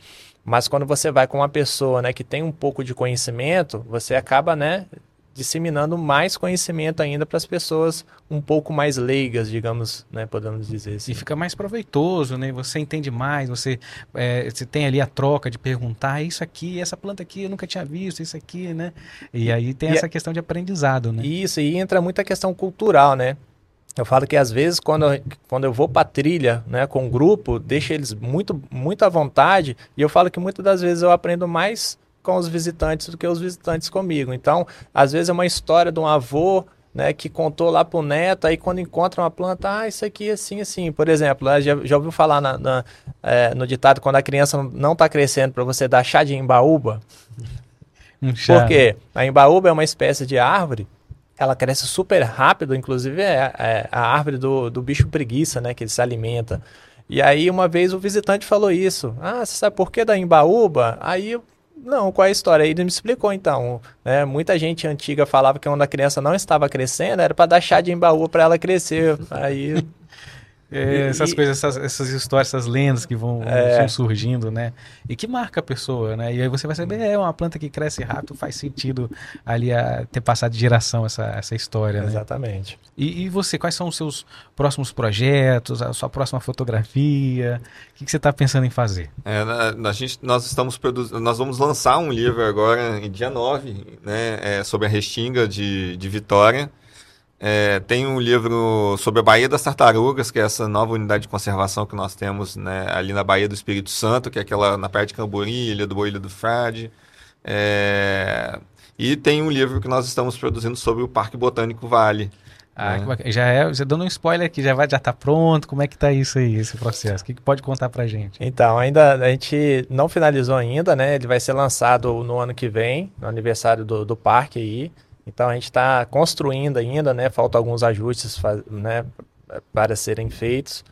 mas quando você vai com uma pessoa, né, que tem um pouco de conhecimento, você acaba, né, disseminando mais conhecimento ainda para as pessoas um pouco mais leigas, digamos, né, podemos dizer assim. E fica mais proveitoso, né? Você entende mais, você, é, você tem ali a troca de perguntar isso aqui, essa planta aqui eu nunca tinha visto, isso aqui, né? E aí tem e essa é... questão de aprendizado, né? Isso, e entra muita questão cultural, né? Eu falo que às vezes quando eu, quando eu vou para trilha, né, com um grupo, deixa eles muito muito à vontade, e eu falo que muitas das vezes eu aprendo mais com os visitantes do que os visitantes comigo. Então, às vezes é uma história de um avô, né, que contou lá pro neto, aí quando encontra uma planta, ah, isso aqui é assim, assim. Por exemplo, né, já, já ouviu falar na, na, é, no ditado, quando a criança não está crescendo, para você dar chá de embaúba? Um chá. Por quê? A embaúba é uma espécie de árvore ela cresce super rápido, inclusive é, é, a árvore do, do bicho preguiça, né, que ele se alimenta. E aí uma vez o visitante falou isso. Ah, você sabe por que da embaúba? Aí não, qual é a história? Aí ele me explicou então. Né? Muita gente antiga falava que quando a criança não estava crescendo era para dar chá de embaúba para ela crescer. Aí é, essas e, coisas, essas, essas, histórias, essas lendas que vão, é. vão, surgindo, né? E que marca a pessoa, né? E aí você vai saber, é uma planta que cresce rápido, faz sentido ali a, ter passado de geração essa, essa história, né? Exatamente. E, e, você, quais são os seus próximos projetos, a sua próxima fotografia? O que, que você está pensando em fazer? É, a, a gente, nós estamos produzindo, nós vamos lançar um livro agora em dia 9, né? É, sobre a Restinga de, de Vitória. É, tem um livro sobre a Baía das Tartarugas, que é essa nova unidade de conservação que nós temos né, ali na Baía do Espírito Santo, que é aquela na perto de Cambori, Ilha do Boi, Ilha do Frade. É, e tem um livro que nós estamos produzindo sobre o Parque Botânico Vale. Ah, né? já é, já dando um spoiler aqui, já vai já tá pronto. Como é que tá isso aí, esse processo? O que, que pode contar pra gente? Então, ainda a gente não finalizou ainda, né? Ele vai ser lançado no ano que vem, no aniversário do, do parque aí. Então a gente está construindo ainda, né? Faltam alguns ajustes, né? Para serem feitos,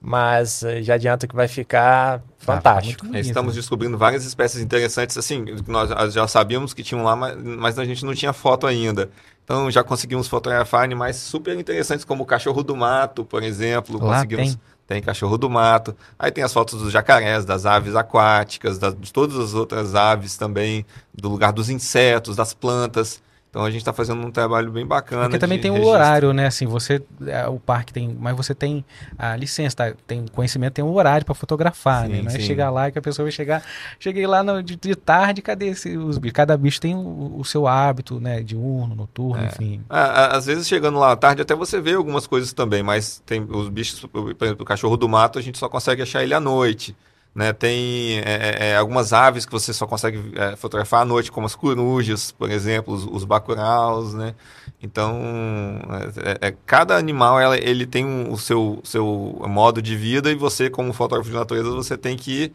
mas eh, já adianta que vai ficar ah, fantástico. Ah, Estamos descobrindo várias espécies interessantes, assim, nós já sabíamos que tinham lá, mas, mas a gente não tinha foto ainda. Então já conseguimos fotografar animais super interessantes, como o cachorro do mato, por exemplo. Lá conseguimos. Tem. Tem cachorro do mato. Aí tem as fotos dos jacarés, das aves aquáticas, das, de todas as outras aves também, do lugar dos insetos, das plantas. Então a gente está fazendo um trabalho bem bacana. Porque também tem o um horário, né? Assim, você. É, o parque tem. Mas você tem a licença, tá? tem conhecimento, tem um horário para fotografar, sim, né? Não é chegar lá e que a pessoa vai chegar. Cheguei lá no, de, de, tarde, cadê esse, os bichos? Cada bicho tem o, o seu hábito, né? Diurno, noturno, é. enfim. às vezes chegando lá à tarde até você vê algumas coisas também, mas tem os bichos, por exemplo, o cachorro do mato, a gente só consegue achar ele à noite. Né, tem é, é, é, algumas aves que você só consegue é, fotografar à noite, como as corujas, por exemplo, os, os bacuraus, né? Então, é, é, cada animal ela, ele tem um, o seu, seu modo de vida e você, como fotógrafo de natureza, você tem que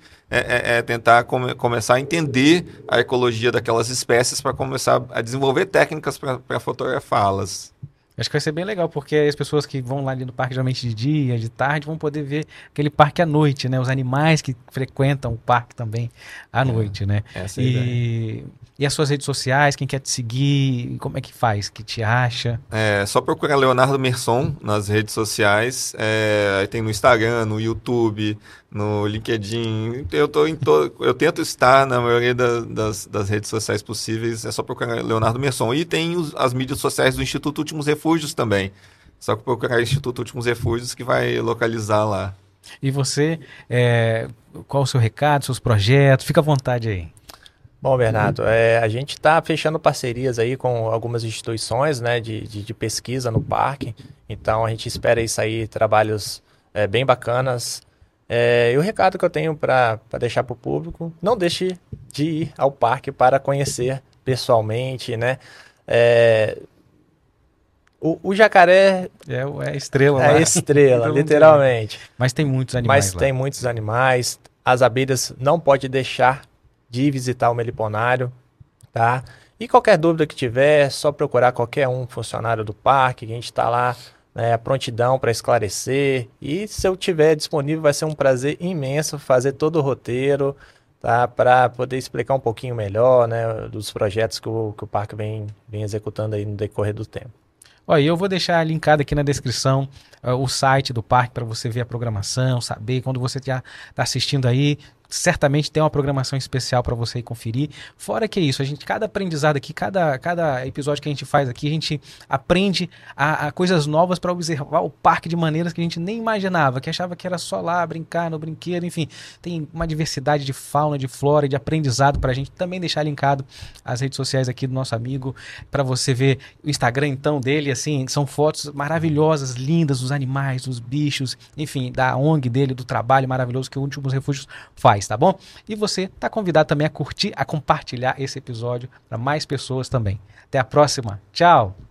tentar come, começar a entender a ecologia daquelas espécies para começar a desenvolver técnicas para fotografá-las. Acho que vai ser bem legal, porque as pessoas que vão lá ali no parque, geralmente de dia, de tarde, vão poder ver aquele parque à noite, né? Os animais que frequentam o parque também à é, noite, né? Essa é e... E as suas redes sociais, quem quer te seguir, como é que faz? Que te acha? É só procurar Leonardo Merson nas redes sociais. É, tem no Instagram, no YouTube, no LinkedIn. Eu, tô em to... eu tento estar na maioria da, das, das redes sociais possíveis. É só procurar Leonardo Merson. E tem os, as mídias sociais do Instituto Últimos Refúgios também. Só que procurar Instituto Últimos Refúgios que vai localizar lá. E você, é, qual o seu recado, seus projetos? Fica à vontade aí. Bom, Bernardo, é, a gente está fechando parcerias aí com algumas instituições né, de, de, de, pesquisa no parque. Então a gente espera aí sair trabalhos é, bem bacanas. É, e o recado que eu tenho para deixar para o público, não deixe de ir ao parque para conhecer pessoalmente, né? É, o, o, jacaré é, é estrela, é estrela, literalmente. Mas tem muitos animais. Mas lá. tem muitos animais. As abelhas não pode deixar de visitar o meliponário, tá? E qualquer dúvida que tiver, é só procurar qualquer um funcionário do parque, que a gente está lá, né, prontidão para esclarecer. E se eu tiver disponível, vai ser um prazer imenso fazer todo o roteiro, tá? Para poder explicar um pouquinho melhor, né, dos projetos que o, que o parque vem, vem executando aí no decorrer do tempo. Olha, eu vou deixar linkado aqui na descrição uh, o site do parque para você ver a programação, saber quando você está assistindo aí, certamente tem uma programação especial para você conferir. Fora que é isso, a gente cada aprendizado aqui, cada, cada episódio que a gente faz aqui, a gente aprende a, a coisas novas para observar o parque de maneiras que a gente nem imaginava, que achava que era só lá brincar no brinquedo, enfim, tem uma diversidade de fauna, de flora e de aprendizado para a gente também deixar linkado as redes sociais aqui do nosso amigo para você ver o Instagram então dele, assim, são fotos maravilhosas, lindas dos animais, dos bichos, enfim, da ONG dele, do trabalho maravilhoso que o Últimos Refúgios tá bom? E você está convidado também a curtir, a compartilhar esse episódio para mais pessoas também. Até a próxima. Tchau!